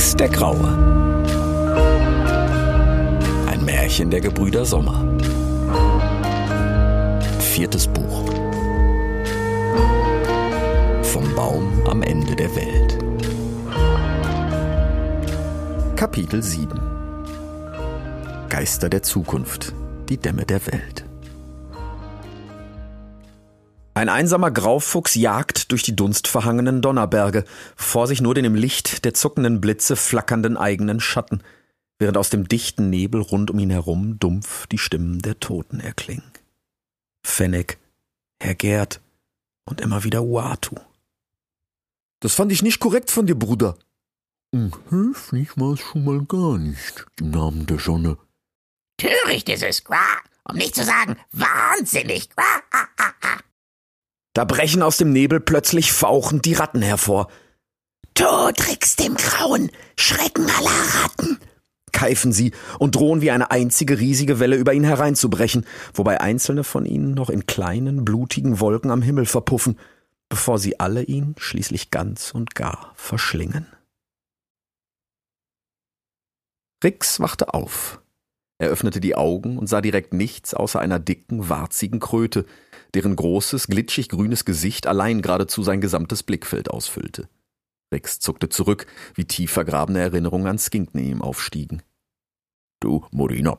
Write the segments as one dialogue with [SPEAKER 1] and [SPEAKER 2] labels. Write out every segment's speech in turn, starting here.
[SPEAKER 1] Rix der Graue. Ein Märchen der Gebrüder Sommer. Viertes Buch. Vom Baum am Ende der Welt. Kapitel 7. Geister der Zukunft. Die Dämme der Welt. Ein einsamer Graufuchs jagt durch die dunstverhangenen Donnerberge, vor sich nur den im Licht der zuckenden Blitze flackernden eigenen Schatten, während aus dem dichten Nebel rund um ihn herum dumpf die Stimmen der Toten erklingen. Fennec, Herr Gerd und immer wieder Uatu.
[SPEAKER 2] Das fand ich nicht korrekt von dir, Bruder.
[SPEAKER 3] Und höflich war es schon mal gar nicht, im Namen der Sonne.
[SPEAKER 4] Töricht ist es, um nicht zu sagen wahnsinnig.
[SPEAKER 1] Da brechen aus dem Nebel plötzlich fauchend die Ratten hervor.
[SPEAKER 4] Du trickst dem Grauen, Schrecken aller Ratten,
[SPEAKER 1] keifen sie und drohen wie eine einzige riesige Welle über ihn hereinzubrechen, wobei einzelne von ihnen noch in kleinen, blutigen Wolken am Himmel verpuffen, bevor sie alle ihn schließlich ganz und gar verschlingen. Rix wachte auf. Er öffnete die Augen und sah direkt nichts außer einer dicken, warzigen Kröte, deren großes, glitschig grünes Gesicht allein geradezu sein gesamtes Blickfeld ausfüllte. Rex zuckte zurück, wie tief vergrabene Erinnerungen an Skinkney ihm aufstiegen.
[SPEAKER 3] Du, Morina,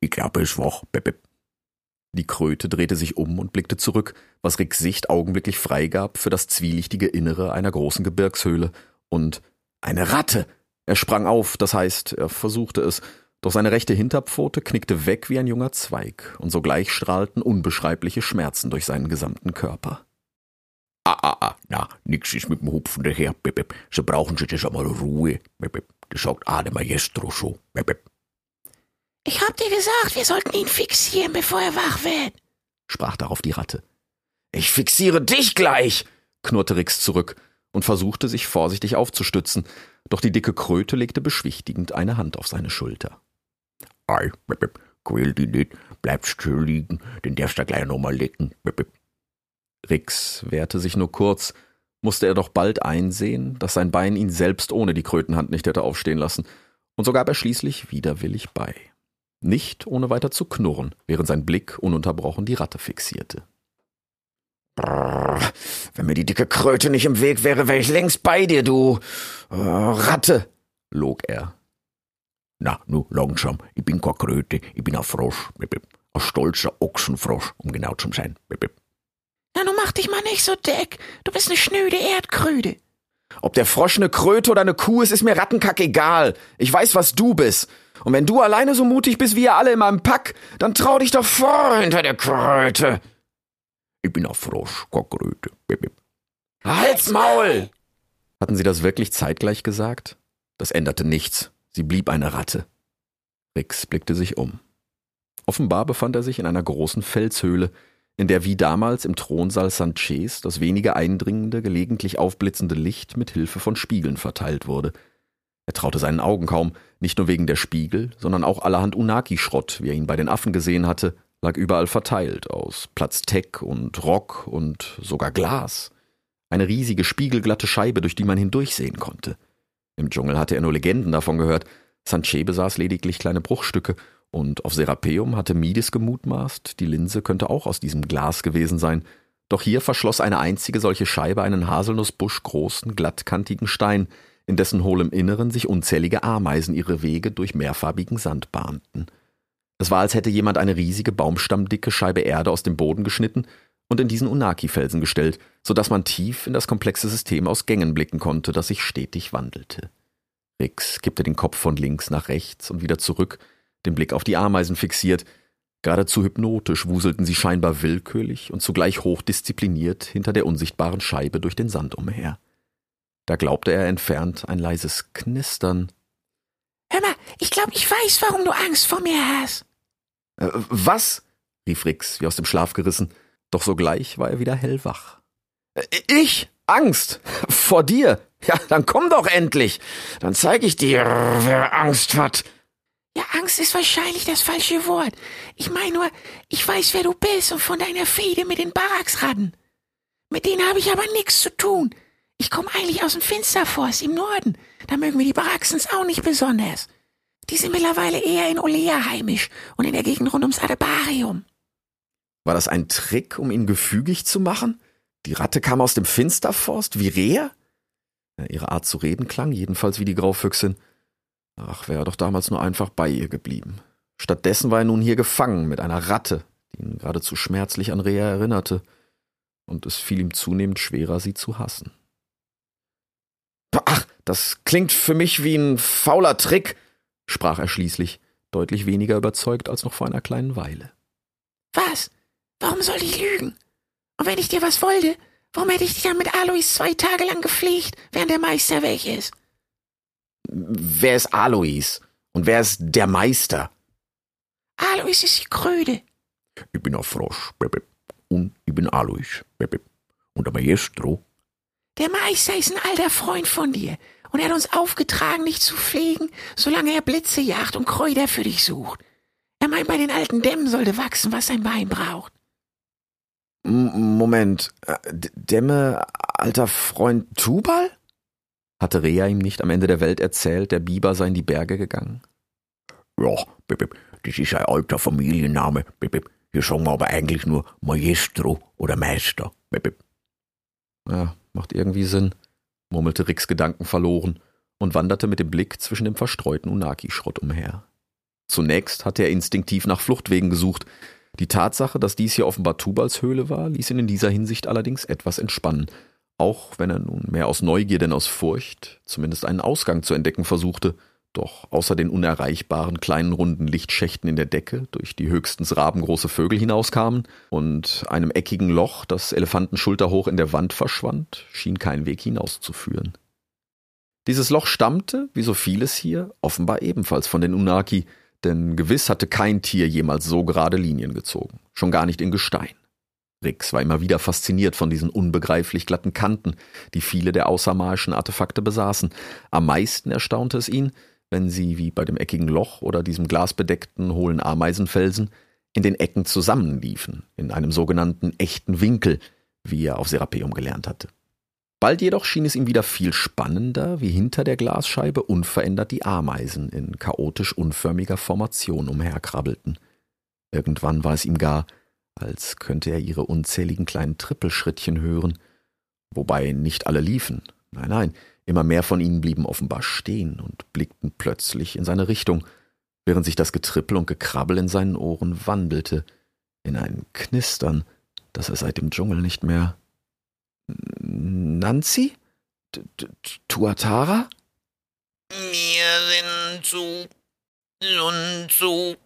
[SPEAKER 3] ich glaube, es war.
[SPEAKER 1] Die Kröte drehte sich um und blickte zurück, was Ricks Sicht augenblicklich freigab für das zwielichtige Innere einer großen Gebirgshöhle. Und eine Ratte! Er sprang auf, das heißt, er versuchte es, doch seine rechte Hinterpfote knickte weg wie ein junger Zweig, und sogleich strahlten unbeschreibliche Schmerzen durch seinen gesamten Körper.
[SPEAKER 3] Ah, ah, ah, na, nix ist mit dem Hupfen daher, bip, So brauchen Sie das einmal Ruhe, bip, Das sagt Ade Maestro so, bip,
[SPEAKER 4] Ich hab dir gesagt, wir sollten ihn fixieren, bevor er wach wird,
[SPEAKER 1] sprach darauf die Ratte. Ich fixiere dich gleich, knurrte Rix zurück und versuchte sich vorsichtig aufzustützen, doch die dicke Kröte legte beschwichtigend eine Hand auf seine Schulter.
[SPEAKER 3] Ei, quäl die nicht, bleib still liegen, den darfst du gleich nochmal lecken.
[SPEAKER 1] Rix wehrte sich nur kurz, musste er doch bald einsehen, dass sein Bein ihn selbst ohne die Krötenhand nicht hätte aufstehen lassen, und so gab er schließlich widerwillig bei. Nicht ohne weiter zu knurren, während sein Blick ununterbrochen die Ratte fixierte.
[SPEAKER 2] Brrr, wenn mir die dicke Kröte nicht im Weg wäre, wäre ich längst bei dir, du oh, Ratte, log er.
[SPEAKER 3] Na, nu langsam, ich bin keine Kröte, ich bin ein Frosch. Ein stolzer Ochsenfrosch, um genau zu sein.
[SPEAKER 4] Na, du mach dich mal nicht so dick. Du bist eine schnöde Erdkröte.
[SPEAKER 1] Ob der Frosch eine Kröte oder eine Kuh ist, ist mir Rattenkack egal. Ich weiß, was du bist. Und wenn du alleine so mutig bist wie ihr alle in meinem Pack, dann trau dich doch vor hinter der Kröte.
[SPEAKER 3] Ich bin ein Frosch, keine Kröte.
[SPEAKER 1] Halt's Maul! Hatten sie das wirklich zeitgleich gesagt? Das änderte nichts. Sie blieb eine Ratte. Rix blickte sich um. Offenbar befand er sich in einer großen Felshöhle, in der wie damals im Thronsaal Sanchez das wenige eindringende, gelegentlich aufblitzende Licht mit Hilfe von Spiegeln verteilt wurde. Er traute seinen Augen kaum, nicht nur wegen der Spiegel, sondern auch allerhand Unaki-Schrott, wie er ihn bei den Affen gesehen hatte, lag überall verteilt, aus Platzteck und Rock und sogar Glas. Eine riesige spiegelglatte Scheibe, durch die man hindurchsehen konnte. Im Dschungel hatte er nur Legenden davon gehört. Sanchez besaß lediglich kleine Bruchstücke und auf Serapeum hatte Midis gemutmaßt, die Linse könnte auch aus diesem Glas gewesen sein. Doch hier verschloss eine einzige solche Scheibe einen haselnussbuschgroßen, glattkantigen Stein, in dessen hohlem Inneren sich unzählige Ameisen ihre Wege durch mehrfarbigen Sand bahnten. Es war, als hätte jemand eine riesige baumstammdicke Scheibe Erde aus dem Boden geschnitten und in diesen Unaki-Felsen gestellt, so dass man tief in das komplexe System aus Gängen blicken konnte, das sich stetig wandelte. Rix kippte den Kopf von links nach rechts und wieder zurück, den Blick auf die Ameisen fixiert. Geradezu hypnotisch wuselten sie scheinbar willkürlich und zugleich hochdiszipliniert hinter der unsichtbaren Scheibe durch den Sand umher. Da glaubte er entfernt ein leises Knistern.
[SPEAKER 4] Hör mal, ich glaube, ich weiß, warum du Angst vor mir hast.
[SPEAKER 1] Äh, was? rief Rix, wie aus dem Schlaf gerissen doch sogleich war er wieder hellwach. Äh, ich? Angst? Vor dir? Ja, dann komm doch endlich. Dann zeig ich dir, wer Angst hat.
[SPEAKER 4] Ja, Angst ist wahrscheinlich das falsche Wort. Ich meine nur, ich weiß, wer du bist und von deiner Fehde mit den Barracksratten. Mit denen habe ich aber nichts zu tun. Ich komme eigentlich aus dem Finsterforst im Norden. Da mögen wir die Baraxens auch nicht besonders. Die sind mittlerweile eher in Olea heimisch und in der Gegend rund ums Adebarium.
[SPEAKER 1] War das ein Trick, um ihn gefügig zu machen? Die Ratte kam aus dem Finsterforst, wie Rea? Ja, ihre Art zu reden klang jedenfalls wie die Graufüchsin. Ach, wäre er doch damals nur einfach bei ihr geblieben. Stattdessen war er nun hier gefangen mit einer Ratte, die ihn geradezu schmerzlich an Rea erinnerte, und es fiel ihm zunehmend schwerer, sie zu hassen. Ach, das klingt für mich wie ein fauler Trick, sprach er schließlich, deutlich weniger überzeugt als noch vor einer kleinen Weile.
[SPEAKER 4] Was? Warum soll ich lügen? Und wenn ich dir was wollte, warum hätte ich dich dann mit Alois zwei Tage lang gepflegt, während der Meister weg ist?
[SPEAKER 1] Wer ist Alois? Und wer ist der Meister?
[SPEAKER 4] Alois ist die Kröte.
[SPEAKER 3] Ich bin ein Frosch, Bebe. Und ich bin Alois, Bebe. Und der Maestro,
[SPEAKER 4] Der Meister ist ein alter Freund von dir und er hat uns aufgetragen, dich zu pflegen, solange er Blitze jagt und Kräuter für dich sucht. Er meint, bei den alten Dämmen sollte wachsen, was sein Bein braucht.
[SPEAKER 1] Moment, äh, Dämme, alter Freund Tubal? Hatte Rea ihm nicht am Ende der Welt erzählt, der Biber sei in die Berge gegangen?
[SPEAKER 3] ja, Bebe, das ist ein alter Familienname, Bebe. Hier sagen wir aber eigentlich nur Maestro oder Meister, Bebe.
[SPEAKER 1] Ja, macht irgendwie Sinn, murmelte Ricks Gedanken verloren und wanderte mit dem Blick zwischen dem verstreuten Unaki-Schrott umher. Zunächst hatte er instinktiv nach Fluchtwegen gesucht. Die Tatsache, dass dies hier offenbar Tubals Höhle war, ließ ihn in dieser Hinsicht allerdings etwas entspannen, auch wenn er nun mehr aus Neugier denn aus Furcht zumindest einen Ausgang zu entdecken versuchte. Doch außer den unerreichbaren kleinen runden Lichtschächten in der Decke, durch die höchstens rabengroße Vögel hinauskamen, und einem eckigen Loch, das elefantenschulterhoch in der Wand verschwand, schien kein Weg hinauszuführen. Dieses Loch stammte, wie so vieles hier, offenbar ebenfalls von den Unaki, denn gewiss hatte kein Tier jemals so gerade Linien gezogen, schon gar nicht in Gestein. Rix war immer wieder fasziniert von diesen unbegreiflich glatten Kanten, die viele der außermalischen Artefakte besaßen. Am meisten erstaunte es ihn, wenn sie, wie bei dem eckigen Loch oder diesem glasbedeckten, hohlen Ameisenfelsen, in den Ecken zusammenliefen, in einem sogenannten echten Winkel, wie er auf Serapeum gelernt hatte. Bald jedoch schien es ihm wieder viel spannender, wie hinter der Glasscheibe unverändert die Ameisen in chaotisch unförmiger Formation umherkrabbelten. Irgendwann war es ihm gar, als könnte er ihre unzähligen kleinen Trippelschrittchen hören, wobei nicht alle liefen, nein, nein, immer mehr von ihnen blieben offenbar stehen und blickten plötzlich in seine Richtung, während sich das Getrippel und Gekrabbel in seinen Ohren wandelte, in ein Knistern, das er seit dem Dschungel nicht mehr Nancy? Tuatara?
[SPEAKER 2] Wir sind zu Sun zu.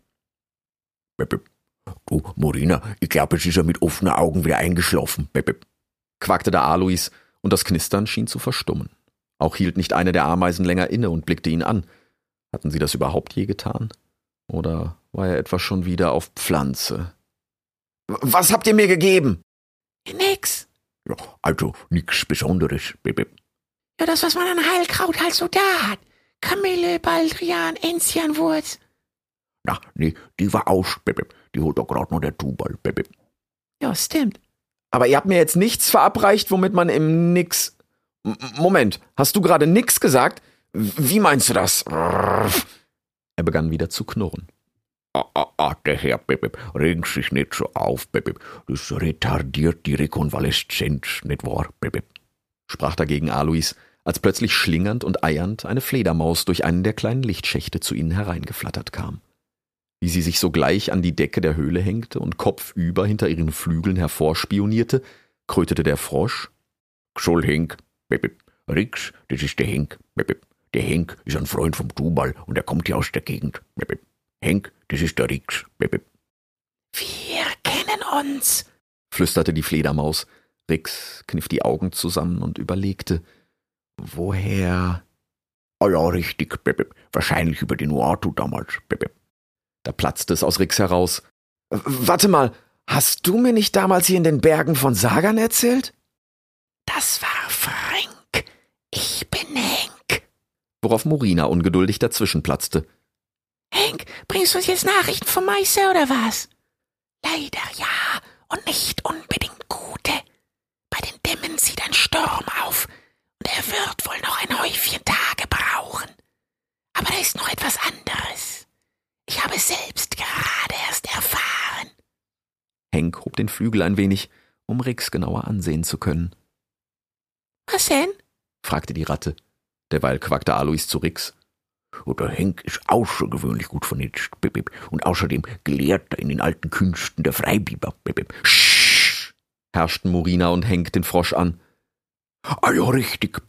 [SPEAKER 3] Du, Morina, ich glaube, es ist ja mit offenen Augen wieder eingeschlafen,
[SPEAKER 1] quakte der Alois, und das Knistern schien zu verstummen. Auch hielt nicht eine der Ameisen länger inne und blickte ihn an. Hatten sie das überhaupt je getan? Oder war er etwa schon wieder auf Pflanze? Was habt ihr mir gegeben?
[SPEAKER 4] Nix.
[SPEAKER 3] Ja, also nichts Besonderes.
[SPEAKER 4] Ja, das, was man an Heilkraut halt so da hat. Kamille, Baldrian, Enzianwurz.
[SPEAKER 3] Na, nee, die war aus. Die holt doch gerade noch der Tubal.
[SPEAKER 4] Ja, stimmt.
[SPEAKER 1] Aber ihr habt mir jetzt nichts verabreicht, womit man im Nix. M Moment, hast du gerade nix gesagt? Wie meinst du das? Er begann wieder zu knurren.
[SPEAKER 3] Ah, ah, der Herr, Bebe, regen sich nicht so auf, Bebe. Das retardiert die Rekonvaleszenz, nicht wahr, Bebe?
[SPEAKER 1] sprach dagegen Alois, als plötzlich schlingernd und eiernd eine Fledermaus durch einen der kleinen Lichtschächte zu ihnen hereingeflattert kam. Wie sie sich sogleich an die Decke der Höhle hängte und kopfüber hinter ihren Flügeln hervorspionierte, krötete der Frosch.
[SPEAKER 3] Soll Henk, Bebe. Rix, das ist der Henk, Bebe. Der Henk ist ein Freund vom Tubal und er kommt hier aus der Gegend, Bebe. Henk, das ist der Rix.
[SPEAKER 4] Wir kennen uns.
[SPEAKER 1] flüsterte die Fledermaus. Rix kniff die Augen zusammen und überlegte. Woher?
[SPEAKER 3] Ah ja, richtig. Wahrscheinlich über den Uatu damals.
[SPEAKER 1] Da platzte es aus Rix heraus. "W- Warte mal, hast du mir nicht damals hier in den Bergen von Sagan erzählt?
[SPEAKER 4] Das war Frank. Ich bin Henk.
[SPEAKER 1] Worauf Morina ungeduldig dazwischen platzte.
[SPEAKER 4] Henk, bringst du uns jetzt Nachrichten vom Meister oder was? Leider ja, und nicht unbedingt gute. Bei den Dämmen zieht ein Sturm auf. der wird wohl noch ein Häufchen Tage brauchen. Aber da ist noch etwas anderes. Ich habe es selbst gerade erst erfahren.
[SPEAKER 1] Henk hob den Flügel ein wenig, um Rix genauer ansehen zu können.
[SPEAKER 4] Was denn?
[SPEAKER 1] fragte die Ratte. Derweil quackte Alois zu Rix.
[SPEAKER 3] Der Henk ist außergewöhnlich gut vernetzt. Und außerdem Gelehrter in den alten Künsten der Freibiber. Sch
[SPEAKER 1] herrschten Morina und Henk den Frosch an.
[SPEAKER 3] Ah ja, richtig.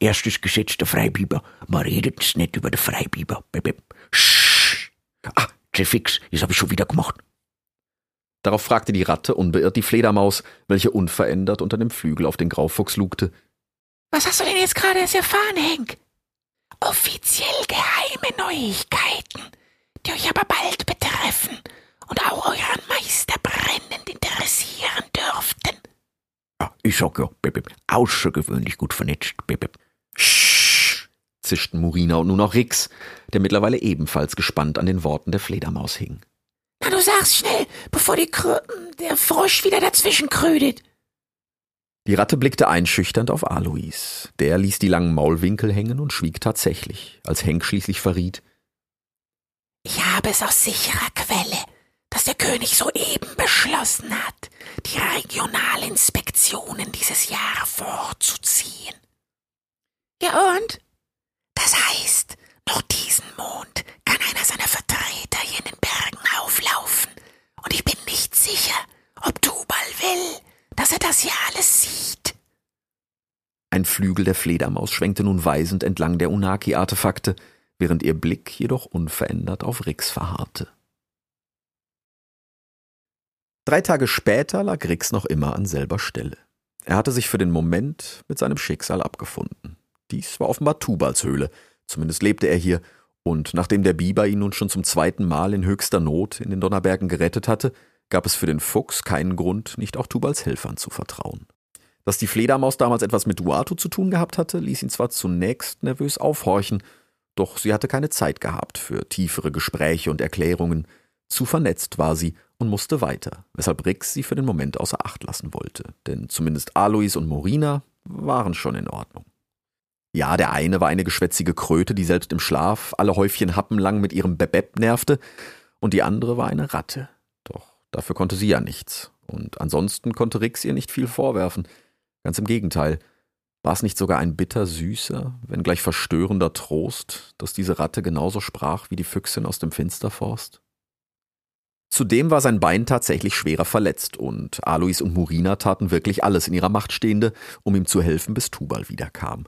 [SPEAKER 3] Erstes Gesetz der Freibiber. Man redet's nicht über den Freibiber. Sch ah, fix, das habe ich schon wieder gemacht.
[SPEAKER 1] Darauf fragte die Ratte unbeirrt die Fledermaus, welche unverändert unter dem Flügel auf den Graufuchs lugte.
[SPEAKER 4] Was hast du denn jetzt gerade erst erfahren, Henk? Offiziell geheime Neuigkeiten, die euch aber bald betreffen und auch euren Meister brennend interessieren dürften.
[SPEAKER 3] Ja, ich sag ja, Bip, außergewöhnlich gut vernetzt, Bip.
[SPEAKER 1] Sch zischten Murina und nun auch Rix, der mittlerweile ebenfalls gespannt an den Worten der Fledermaus hing.
[SPEAKER 4] Na, du sagst schnell, bevor die Krö der Frosch wieder dazwischen krödet.
[SPEAKER 1] Die Ratte blickte einschüchternd auf Alois. Der ließ die langen Maulwinkel hängen und schwieg tatsächlich, als Henk schließlich verriet.
[SPEAKER 4] Ich habe es aus sicherer Quelle, dass der König soeben beschlossen hat, die Regionalinspektionen dieses Jahr vorzuziehen. Ja und? Das heißt, noch diesen Mond kann einer seiner Vertreter hier in den Bergen auflaufen. Und ich bin nicht sicher, ob Tubal will, dass er das hier alles sieht.
[SPEAKER 1] Ein Flügel der Fledermaus schwenkte nun weisend entlang der Unaki-Artefakte, während ihr Blick jedoch unverändert auf Rix verharrte. Drei Tage später lag Rix noch immer an selber Stelle. Er hatte sich für den Moment mit seinem Schicksal abgefunden. Dies war offenbar Tubals Höhle, zumindest lebte er hier, und nachdem der Biber ihn nun schon zum zweiten Mal in höchster Not in den Donnerbergen gerettet hatte, gab es für den Fuchs keinen Grund, nicht auch Tubals Helfern zu vertrauen. Dass die Fledermaus damals etwas mit Duato zu tun gehabt hatte, ließ ihn zwar zunächst nervös aufhorchen, doch sie hatte keine Zeit gehabt für tiefere Gespräche und Erklärungen. Zu vernetzt war sie und musste weiter, weshalb Rix sie für den Moment außer Acht lassen wollte, denn zumindest Alois und Morina waren schon in Ordnung. Ja, der eine war eine geschwätzige Kröte, die selbst im Schlaf alle Häufchen Happen lang mit ihrem Bebeb nervte, und die andere war eine Ratte, Dafür konnte sie ja nichts. Und ansonsten konnte Rix ihr nicht viel vorwerfen. Ganz im Gegenteil. War es nicht sogar ein bittersüßer, wenn gleich verstörender Trost, dass diese Ratte genauso sprach wie die Füchsin aus dem Finsterforst? Zudem war sein Bein tatsächlich schwerer verletzt und Alois und Murina taten wirklich alles in ihrer Macht Stehende, um ihm zu helfen, bis Tubal wiederkam.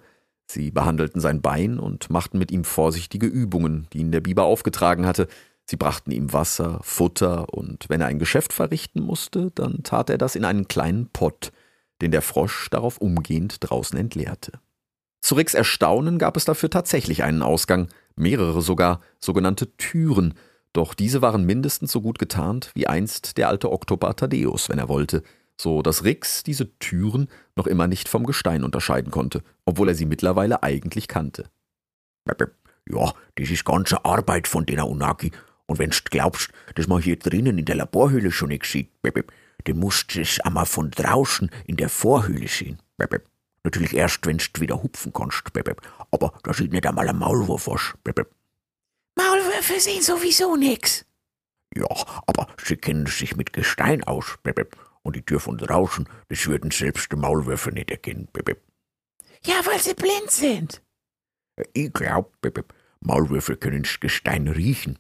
[SPEAKER 1] Sie behandelten sein Bein und machten mit ihm vorsichtige Übungen, die ihn der Biber aufgetragen hatte, Sie brachten ihm Wasser, Futter, und wenn er ein Geschäft verrichten musste, dann tat er das in einen kleinen Pott, den der Frosch darauf umgehend draußen entleerte. Zu Ricks Erstaunen gab es dafür tatsächlich einen Ausgang, mehrere sogar, sogenannte Türen, doch diese waren mindestens so gut getarnt wie einst der alte Oktober Thaddeus, wenn er wollte, so dass Rix diese Türen noch immer nicht vom Gestein unterscheiden konnte, obwohl er sie mittlerweile eigentlich kannte.
[SPEAKER 3] Ja, das ist ganze Arbeit von der Unaki, und wenn's glaubst, dass man hier drinnen in der Laborhöhle schon nichts sieht, dann musst du es einmal von draußen in der Vorhöhle sehen. Natürlich erst, wenn's wieder hupfen kannst. Aber da sieht nicht einmal ein Maulwurf was.
[SPEAKER 4] Maulwürfe sehen sowieso nix.
[SPEAKER 3] Ja, aber sie kennen sich mit Gestein aus. Und die Tür von draußen, das würden selbst die Maulwürfe nicht erkennen.
[SPEAKER 4] Ja, weil sie blind sind.
[SPEAKER 3] Ich glaub, Maulwürfe können das Gestein riechen.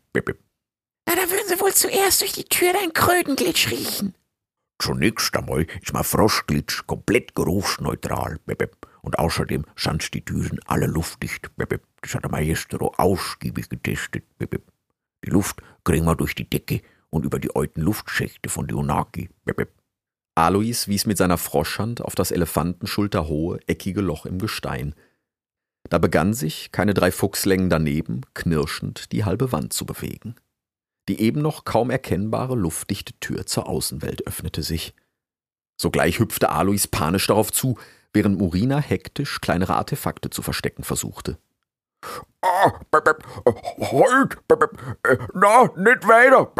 [SPEAKER 4] Na, da würden sie wohl zuerst durch die Tür dein Krötenglitsch riechen.
[SPEAKER 3] Zunächst einmal ist mein Froschglitsch komplett geruchsneutral. Und außerdem sind die Türen alle luftdicht. Das hat der Maestro ausgiebig getestet. Die Luft kriegen wir durch die Decke und über die alten Luftschächte von Dionaki.
[SPEAKER 1] Alois wies mit seiner Froschhand auf das elefantenschulterhohe, eckige Loch im Gestein. Da begann sich, keine drei Fuchslängen daneben, knirschend die halbe Wand zu bewegen. Die eben noch kaum erkennbare luftdichte Tür zur Außenwelt öffnete sich. Sogleich hüpfte Alois panisch darauf zu, während Murina hektisch kleinere Artefakte zu verstecken versuchte.
[SPEAKER 3] Ah, halt, äh, na, nicht weiter,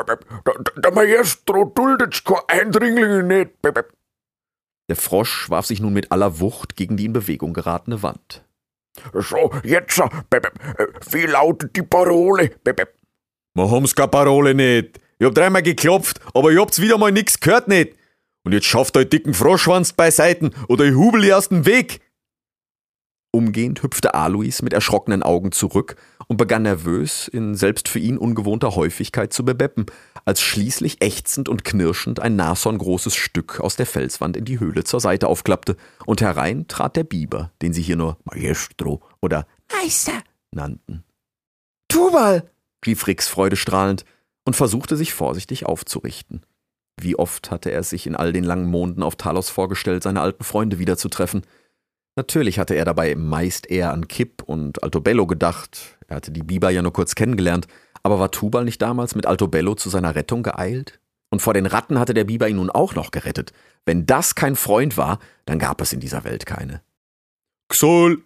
[SPEAKER 3] der Maestro duldet's kein Eindringlinge nicht.
[SPEAKER 1] Der Frosch warf sich nun mit aller Wucht gegen die in Bewegung geratene Wand.
[SPEAKER 3] So, jetzt, äh, wie lautet die Parole?
[SPEAKER 1] Wir haben's keine Parole nicht. Ich hab dreimal geklopft, aber ich hab's wieder mal nix gehört nicht. Und jetzt schafft euch dicken Froschschwanz beiseiten oder ich hubel ihr aus dem Weg. Umgehend hüpfte Alois mit erschrockenen Augen zurück und begann nervös, in selbst für ihn ungewohnter Häufigkeit zu bebeppen, als schließlich ächzend und knirschend ein nashorngroßes Stück aus der Felswand in die Höhle zur Seite aufklappte, und herein trat der Biber, den sie hier nur Maestro oder
[SPEAKER 4] Meister,
[SPEAKER 1] nannten. Tubal! Rief Rix freudestrahlend und versuchte sich vorsichtig aufzurichten. Wie oft hatte er sich in all den langen Monden auf Talos vorgestellt, seine alten Freunde wiederzutreffen. Natürlich hatte er dabei meist eher an Kipp und Altobello gedacht. Er hatte die Biber ja nur kurz kennengelernt. Aber war Tubal nicht damals mit Altobello zu seiner Rettung geeilt? Und vor den Ratten hatte der Biber ihn nun auch noch gerettet. Wenn das kein Freund war, dann gab es in dieser Welt keine. Xol!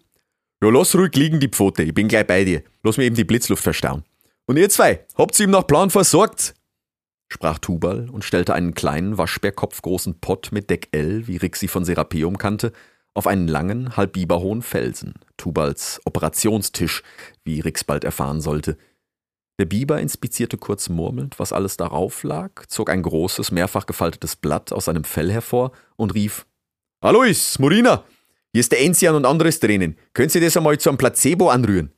[SPEAKER 1] Ja, lass ruhig liegen, die Pfote. Ich bin gleich bei dir. Lass mir eben die Blitzluft verstauen. Und ihr zwei, habt ihr ihm nach Plan versorgt? sprach Tubal und stellte einen kleinen, waschbärkopfgroßen Pott mit Deck L, wie Rixi von Serapeum kannte, auf einen langen, halb biberhohen Felsen, Tubals Operationstisch, wie Rix bald erfahren sollte. Der Biber inspizierte kurz murmelnd, was alles darauf lag, zog ein großes, mehrfach gefaltetes Blatt aus seinem Fell hervor und rief: Alois, Morina, hier ist der Enzian und anderes drinnen. Können Sie das einmal zu einem Placebo anrühren?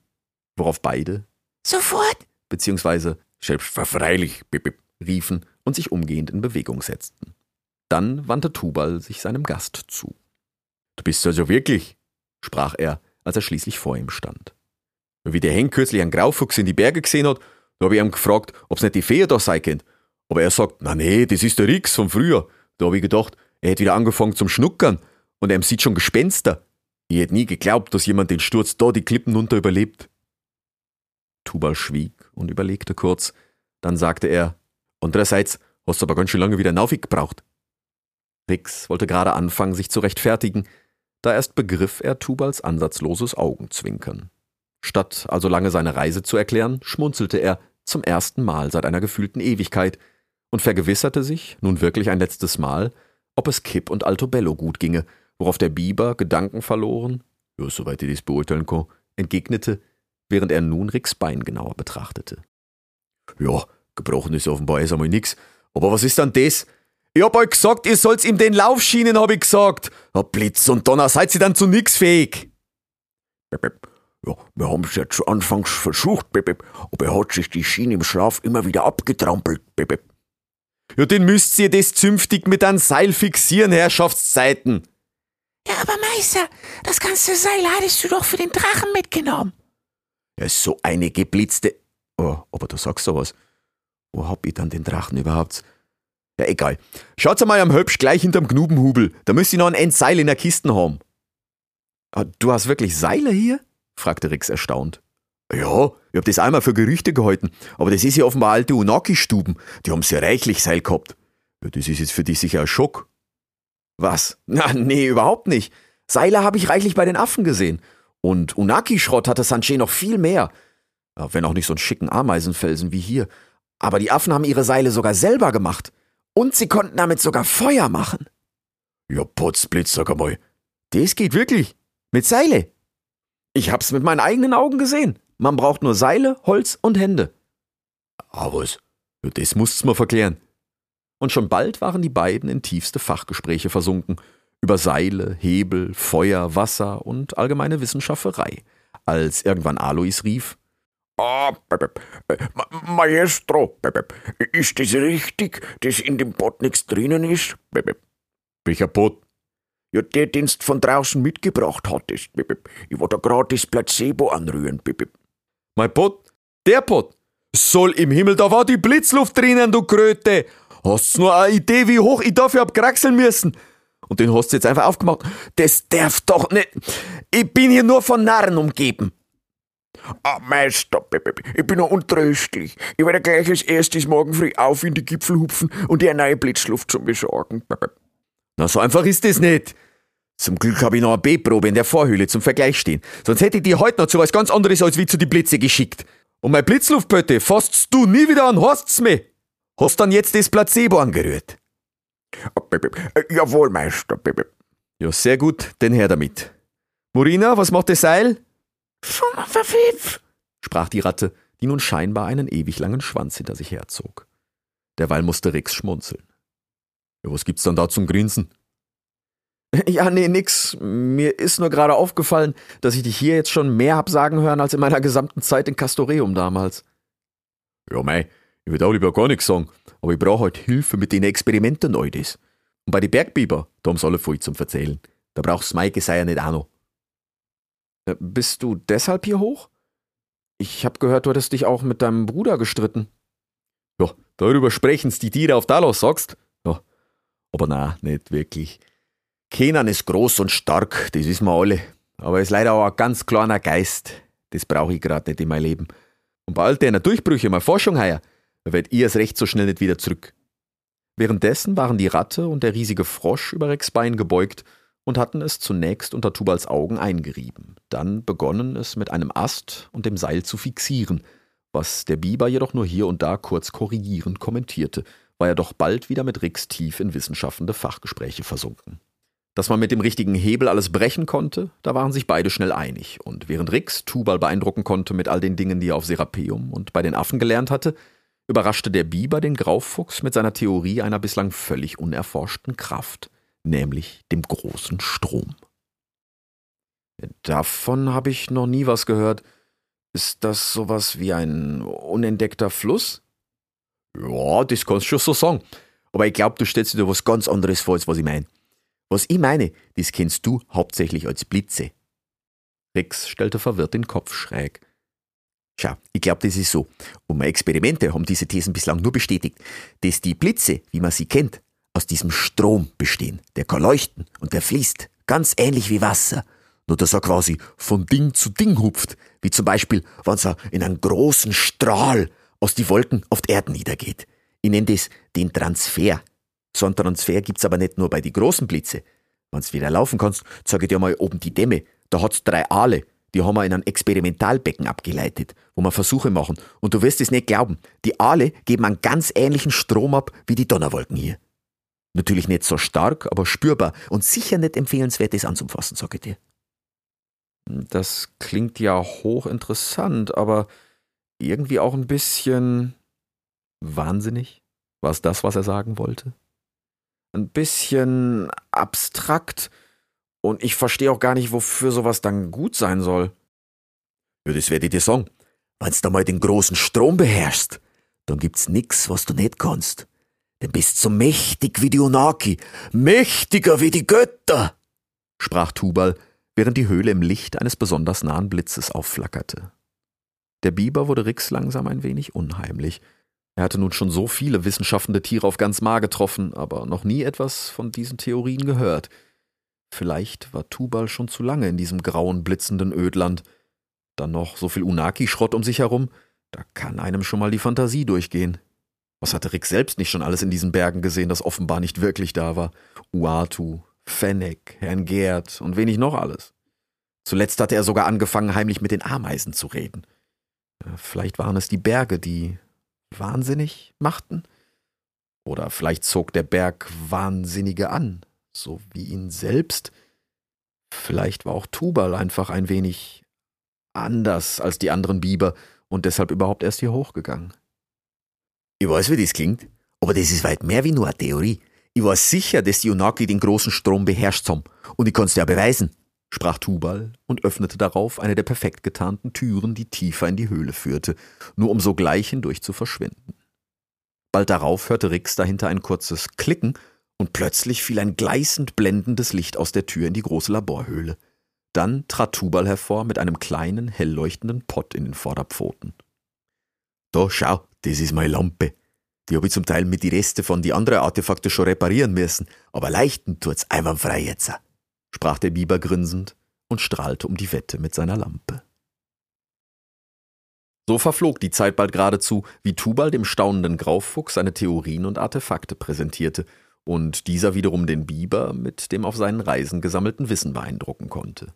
[SPEAKER 1] Worauf beide,
[SPEAKER 4] sofort,
[SPEAKER 1] beziehungsweise selbstverfreilich, riefen und sich umgehend in Bewegung setzten. Dann wandte Tubal sich seinem Gast zu. Du bist also wirklich, sprach er, als er schließlich vor ihm stand. Wie der Henk kürzlich einen Graufuchs in die Berge gesehen hat, da habe ich ihm gefragt, ob's nicht die Fee da sein könnte. Aber er sagt, na nee, das ist der Rix von früher. Da habe ich gedacht, er hätte wieder angefangen zum Schnuckern und er sieht schon Gespenster. Ich hätte nie geglaubt, dass jemand den Sturz da die Klippen runter überlebt. Tubal schwieg und überlegte kurz. Dann sagte er, andererseits hast du aber ganz schön lange wieder Naufig gebraucht. Rix wollte gerade anfangen, sich zu rechtfertigen, da erst begriff er Tubals ansatzloses Augenzwinkern. Statt also lange seine Reise zu erklären, schmunzelte er zum ersten Mal seit einer gefühlten Ewigkeit und vergewisserte sich, nun wirklich ein letztes Mal, ob es Kipp und Altobello gut ginge, worauf der Biber, Gedanken verloren, ja, soweit ich dies beurteilen kann, entgegnete, während er nun Ricks Bein genauer betrachtete. Ja, gebrochen ist offenbar erst einmal nix. Aber was ist dann das? Ich hab euch gesagt, ihr sollt's ihm den Lauf schienen, hab ich gesagt. Ja, Blitz und Donner, seid ihr dann zu nix fähig.
[SPEAKER 3] Ja, wir haben's ja zu Anfangs versucht, aber er hat sich die Schiene im Schlaf immer wieder abgetrampelt,
[SPEAKER 1] Ja, den müsst ihr das zünftig mit einem Seil fixieren, Herrschaftszeiten.
[SPEAKER 4] Ja, aber Meister, das ganze Seil hattest du doch für den Drachen mitgenommen.
[SPEAKER 1] Ja, so eine geblitzte. Oh, aber du sagst sowas. Wo hab ich dann den Drachen überhaupt? Ja, egal. Schaut's mal am Hübsch gleich hinterm Gnubenhubel. Da müsst ihr noch ein Endseil in der Kiste haben. Ah, du hast wirklich Seile hier? fragte Rix erstaunt. Ja, ich hab das einmal für Gerüchte gehalten, aber das ist ja offenbar alte Unaki-Stuben. Die haben sehr reichlich Seil gehabt. Ja, das ist jetzt für dich sicher ein Schock. Was? Na, nee, überhaupt nicht. Seile habe ich reichlich bei den Affen gesehen. Und Unaki-Schrott hatte Sanche noch viel mehr. Wenn auch nicht so einen schicken Ameisenfelsen wie hier. Aber die Affen haben ihre Seile sogar selber gemacht. Und sie konnten damit sogar Feuer machen.
[SPEAKER 3] Ja, Potzblitz, sag einmal.
[SPEAKER 1] Das geht wirklich. Mit Seile. Ich hab's mit meinen eigenen Augen gesehen. Man braucht nur Seile, Holz und Hände.
[SPEAKER 3] Aber was?
[SPEAKER 1] Das musst's mir verklären. Und schon bald waren die beiden in tiefste Fachgespräche versunken über Seile, Hebel, Feuer, Wasser und allgemeine Wissenschafterei, als irgendwann Alois rief,
[SPEAKER 3] Ah, Maestro, ist das richtig, dass in dem Pott nichts drinnen ist?
[SPEAKER 1] Welcher Pott?
[SPEAKER 3] Ja, der, den du von draußen mitgebracht hattest. Ich wollte gerade das Placebo anrühren.
[SPEAKER 1] Mein Pott? Der Pott? Soll im Himmel, da war die Blitzluft drinnen, du Kröte! Hast du nur eine Idee, wie hoch ich dafür hab kraxeln müssen? Und den hast du jetzt einfach aufgemacht. Das darf doch nicht. Ich bin hier nur von Narren umgeben.
[SPEAKER 3] Ah, Meister, ich bin noch untröstlich. Ich werde gleich als erstes morgen früh auf in die Gipfel hupfen und dir eine neue Blitzluft zum Besorgen.
[SPEAKER 1] Na, so einfach ist das nicht. Zum Glück habe ich noch eine B-Probe in der Vorhöhle zum Vergleich stehen. Sonst hätte ich die heute noch zu was ganz anderes als wie zu die Blitze geschickt. Und meine Blitzluftpötte fasst's du nie wieder an, hast's mir. Hast dann jetzt das Placebo angerührt?
[SPEAKER 3] Jawohl, Meister.
[SPEAKER 1] Ja, sehr gut, denn her damit. Morina, was macht das Seil?
[SPEAKER 4] Verpfiff,
[SPEAKER 1] sprach die Ratte, die nun scheinbar einen ewig langen Schwanz hinter sich herzog. Derweil musste Rix schmunzeln. Ja, was gibt's dann da zum Grinsen? Ja, nee, nix. Mir ist nur gerade aufgefallen, dass ich dich hier jetzt schon mehr hab sagen hören als in meiner gesamten Zeit in Castoreum damals. Ja, mei, ich würde auch lieber gar nichts sagen, aber ich brauche halt Hilfe mit den Experimenten neues. Und bei den Bergbiber, da haben's alle voll zum Verzählen. Da brauchst Maike sei ja nicht auch noch. Äh, bist du deshalb hier hoch? Ich hab gehört, du hattest dich auch mit deinem Bruder gestritten. Ja, darüber sprechen's die Tiere auf Talos, sagst? Ja, aber na, nicht wirklich. Kenan ist groß und stark, das wissen wir alle. Aber er ist leider auch ein ganz kleiner Geist. Das brauche ich gerade nicht in meinem Leben. Und bei all deiner Durchbrüche, mal Forschung heuer, wird ihr es recht so schnell nicht wieder zurück. Währenddessen waren die Ratte und der riesige Frosch über Rex Bein gebeugt und hatten es zunächst unter Tubals Augen eingerieben, dann begonnen es mit einem Ast und dem Seil zu fixieren, was der Biber jedoch nur hier und da kurz korrigierend kommentierte, war er doch bald wieder mit Rix tief in wissenschaftende Fachgespräche versunken. Dass man mit dem richtigen Hebel alles brechen konnte, da waren sich beide schnell einig, und während Rix Tubal beeindrucken konnte mit all den Dingen, die er auf Serapeum und bei den Affen gelernt hatte, überraschte der Biber den Graufuchs mit seiner Theorie einer bislang völlig unerforschten Kraft, nämlich dem großen Strom. Davon habe ich noch nie was gehört. Ist das sowas wie ein unentdeckter Fluss? Ja, das kannst du schon so sagen. Aber ich glaube, du stellst dir was ganz anderes vor, als was ich meine. Was ich meine, das kennst du hauptsächlich als Blitze. Rex stellte verwirrt den Kopf schräg. Schau, ich glaube, das ist so. Und meine Experimente haben diese Thesen bislang nur bestätigt, dass die Blitze, wie man sie kennt, aus diesem Strom bestehen. Der kann leuchten und der fließt, ganz ähnlich wie Wasser. Nur dass er quasi von Ding zu Ding hupft, wie zum Beispiel, wenn er in einen großen Strahl aus die Wolken auf die Erde niedergeht. Ich nenne das den Transfer. So einen Transfer gibt's aber nicht nur bei die großen Blitze. Wenn's wieder laufen kannst, zeig ich dir mal oben die Dämme. Da hat's drei Aale. Die haben wir in ein Experimentalbecken abgeleitet, wo wir Versuche machen. Und du wirst es nicht glauben, die Aale geben einen ganz ähnlichen Strom ab wie die Donnerwolken hier. Natürlich nicht so stark, aber spürbar und sicher nicht empfehlenswert, das anzufassen, sage ich dir. Das klingt ja hochinteressant, aber irgendwie auch ein bisschen wahnsinnig. War es das, was er sagen wollte? Ein bisschen abstrakt und ich verstehe auch gar nicht, wofür sowas dann gut sein soll. Ja, das werde ich dir sagen. Wenn's da mal den großen Strom beherrschst, dann gibt's nix, was du nicht kannst. Denn bist so mächtig wie die Unaki, mächtiger wie die Götter, sprach Tubal, während die Höhle im Licht eines besonders nahen Blitzes aufflackerte. Der Biber wurde Rix langsam ein wenig unheimlich. Er hatte nun schon so viele wissenschaftende Tiere auf ganz Mar getroffen, aber noch nie etwas von diesen Theorien gehört. Vielleicht war Tubal schon zu lange in diesem grauen, blitzenden Ödland. Dann noch so viel Unaki-Schrott um sich herum, da kann einem schon mal die Fantasie durchgehen. Was hatte Rick selbst nicht schon alles in diesen Bergen gesehen, das offenbar nicht wirklich da war? Uatu, Fennec, Herrn Gerd und wenig noch alles. Zuletzt hatte er sogar angefangen, heimlich mit den Ameisen zu reden. Vielleicht waren es die Berge, die wahnsinnig machten? Oder vielleicht zog der Berg Wahnsinnige an, so wie ihn selbst? Vielleicht war auch Tubal einfach ein wenig anders als die anderen Biber und deshalb überhaupt erst hier hochgegangen. Ich weiß, wie das klingt, aber das ist weit mehr wie nur eine Theorie. Ich weiß sicher, dass die Unaki den großen Strom beherrscht haben und ich kann's dir ja beweisen sprach Tubal und öffnete darauf eine der perfekt getarnten Türen, die tiefer in die Höhle führte, nur um sogleich hindurch zu verschwinden. Bald darauf hörte Rix dahinter ein kurzes Klicken und plötzlich fiel ein gleißend blendendes Licht aus der Tür in die große Laborhöhle. Dann trat Tubal hervor mit einem kleinen, hell leuchtenden Pott in den Vorderpfoten. Da, schau, das ist meine Lampe. Die habe ich zum Teil mit die Reste von die anderen Artefakte schon reparieren müssen, aber leichten tut's einwandfrei jetzt sprach der Biber grinsend und strahlte um die Wette mit seiner Lampe. So verflog die Zeit bald geradezu, wie Tubal dem staunenden Graufuchs seine Theorien und Artefakte präsentierte und dieser wiederum den Biber mit dem auf seinen Reisen gesammelten Wissen beeindrucken konnte.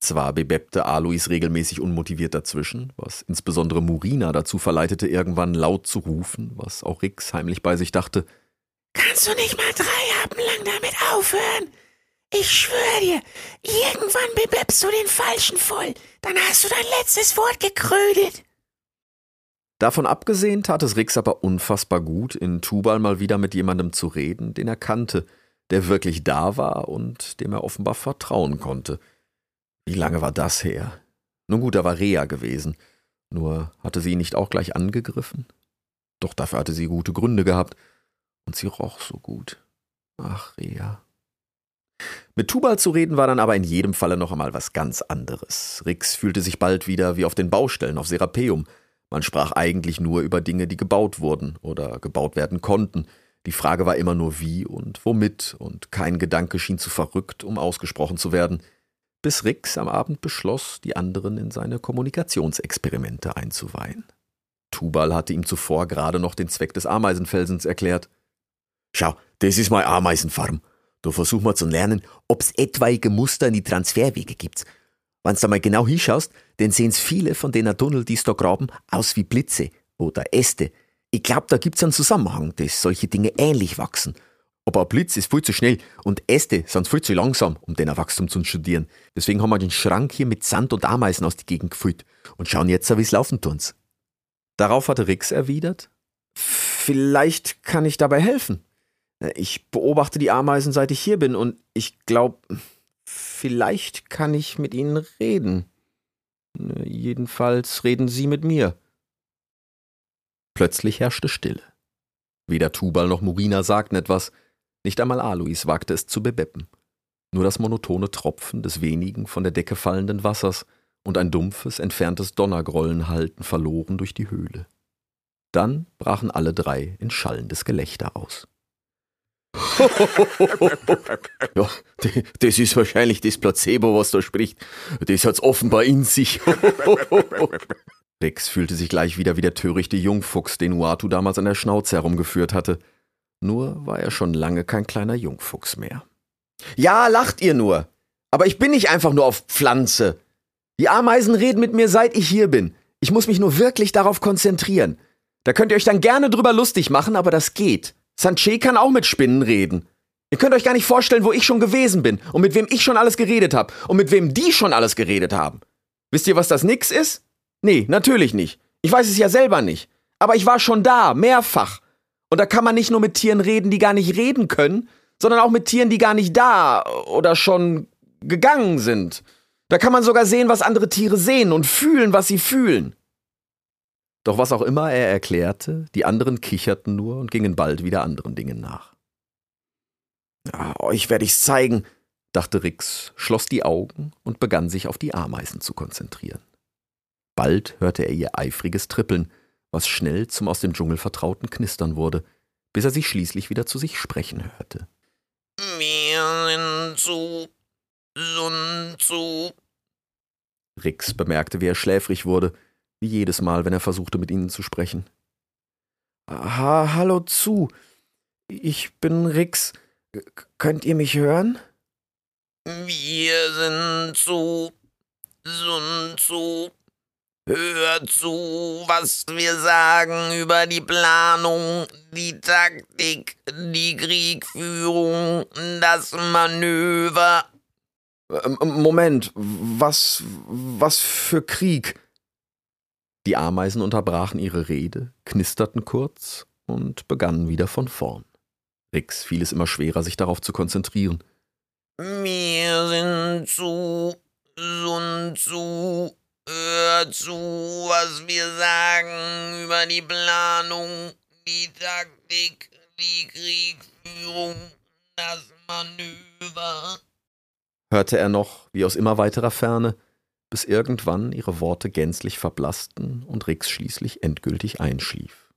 [SPEAKER 1] Zwar bebeppte Alois regelmäßig unmotiviert dazwischen, was insbesondere Murina dazu verleitete, irgendwann laut zu rufen, was auch Rix heimlich bei sich dachte.
[SPEAKER 4] Kannst du nicht mal drei Abend lang damit aufhören? Ich schwöre dir, irgendwann bebebst du den Falschen voll. Dann hast du dein letztes Wort gekrödet.
[SPEAKER 1] Davon abgesehen tat es Rix aber unfassbar gut, in Tubal mal wieder mit jemandem zu reden, den er kannte, der wirklich da war und dem er offenbar vertrauen konnte. Wie lange war das her? Nun gut, da war Rea gewesen. Nur hatte sie ihn nicht auch gleich angegriffen? Doch dafür hatte sie gute Gründe gehabt. Und sie roch so gut. Ach, Rea. Mit Tubal zu reden war dann aber in jedem Falle noch einmal was ganz anderes. Rix fühlte sich bald wieder wie auf den Baustellen auf Serapeum. Man sprach eigentlich nur über Dinge, die gebaut wurden oder gebaut werden konnten. Die Frage war immer nur wie und womit, und kein Gedanke schien zu verrückt, um ausgesprochen zu werden, bis Rix am Abend beschloss, die anderen in seine Kommunikationsexperimente einzuweihen. Tubal hatte ihm zuvor gerade noch den Zweck des Ameisenfelsens erklärt.
[SPEAKER 3] Schau, das ist meine Ameisenfarm. Da versuchen wir zu lernen, ob's etwaige Muster in die Transferwege gibt. Wenn's da mal genau hinschaust, dann sehen's viele von den Tunnel, die's da graben, aus wie Blitze oder Äste. Ich glaub, da gibt's einen Zusammenhang, dass solche Dinge ähnlich wachsen. Aber ein Blitz ist viel zu schnell und Äste sind viel zu langsam, um den Wachstum zu studieren. Deswegen haben wir den Schrank hier mit Sand und Ameisen aus der Gegend gefüllt und schauen jetzt, wie's laufen tun's.
[SPEAKER 1] Darauf hatte Rix erwidert, Vielleicht kann ich dabei helfen. Ich beobachte die Ameisen, seit ich hier bin, und ich glaube, vielleicht kann ich mit ihnen reden. Jedenfalls reden sie mit mir. Plötzlich herrschte Stille. Weder Tubal noch Murina sagten etwas, nicht einmal Alois wagte es zu bebeppen. Nur das monotone Tropfen des wenigen von der Decke fallenden Wassers und ein dumpfes, entferntes Donnergrollen hallten verloren durch die Höhle. Dann brachen alle drei in schallendes Gelächter aus.
[SPEAKER 3] ja, das ist wahrscheinlich das Placebo, was da spricht. Das hat's offenbar in sich.
[SPEAKER 1] Rex fühlte sich gleich wieder wie der törichte Jungfuchs, den Uatu damals an der Schnauze herumgeführt hatte. Nur war er schon lange kein kleiner Jungfuchs mehr.
[SPEAKER 2] Ja, lacht ihr nur. Aber ich bin nicht einfach nur auf Pflanze. Die Ameisen reden mit mir, seit ich hier bin. Ich muss mich nur wirklich darauf konzentrieren. Da könnt ihr euch dann gerne drüber lustig machen, aber das geht. Sanche kann auch mit Spinnen reden. Ihr könnt euch gar nicht vorstellen, wo ich schon gewesen bin und mit wem ich schon alles geredet habe und mit wem die schon alles geredet haben. Wisst ihr, was das nix ist? Nee, natürlich nicht. Ich weiß es ja selber nicht. Aber ich war schon da, mehrfach. Und da kann man nicht nur mit Tieren reden, die gar nicht reden können, sondern auch mit Tieren, die gar nicht da oder schon gegangen sind. Da kann man sogar sehen, was andere Tiere sehen und fühlen, was sie fühlen.
[SPEAKER 1] Doch was auch immer er erklärte, die anderen kicherten nur und gingen bald wieder anderen Dingen nach.
[SPEAKER 2] Ja, euch werde ich's zeigen,
[SPEAKER 1] dachte Rix, schloss die Augen und begann sich auf die Ameisen zu konzentrieren. Bald hörte er ihr eifriges Trippeln, was schnell zum aus dem Dschungel vertrauten Knistern wurde, bis er sie schließlich wieder zu sich sprechen hörte.
[SPEAKER 5] Wir sind zu, sind zu.
[SPEAKER 1] Rix bemerkte, wie er schläfrig wurde, wie jedes Mal, wenn er versuchte, mit ihnen zu sprechen.
[SPEAKER 2] Ha hallo zu. Ich bin Rix. K könnt ihr mich hören?
[SPEAKER 5] Wir sind zu, sind zu. Hör zu, was wir sagen über die Planung, die Taktik, die Kriegführung, das Manöver.
[SPEAKER 2] Ähm, Moment, was, was für Krieg?
[SPEAKER 1] Die Ameisen unterbrachen ihre Rede, knisterten kurz und begannen wieder von vorn. Rix fiel es immer schwerer, sich darauf zu konzentrieren.
[SPEAKER 5] Wir sind zu, sind zu, hör zu, was wir sagen über die Planung, die Taktik, die Kriegführung, das Manöver.
[SPEAKER 1] Hörte er noch, wie aus immer weiterer Ferne, bis irgendwann ihre Worte gänzlich verblassten und Rix schließlich endgültig einschlief.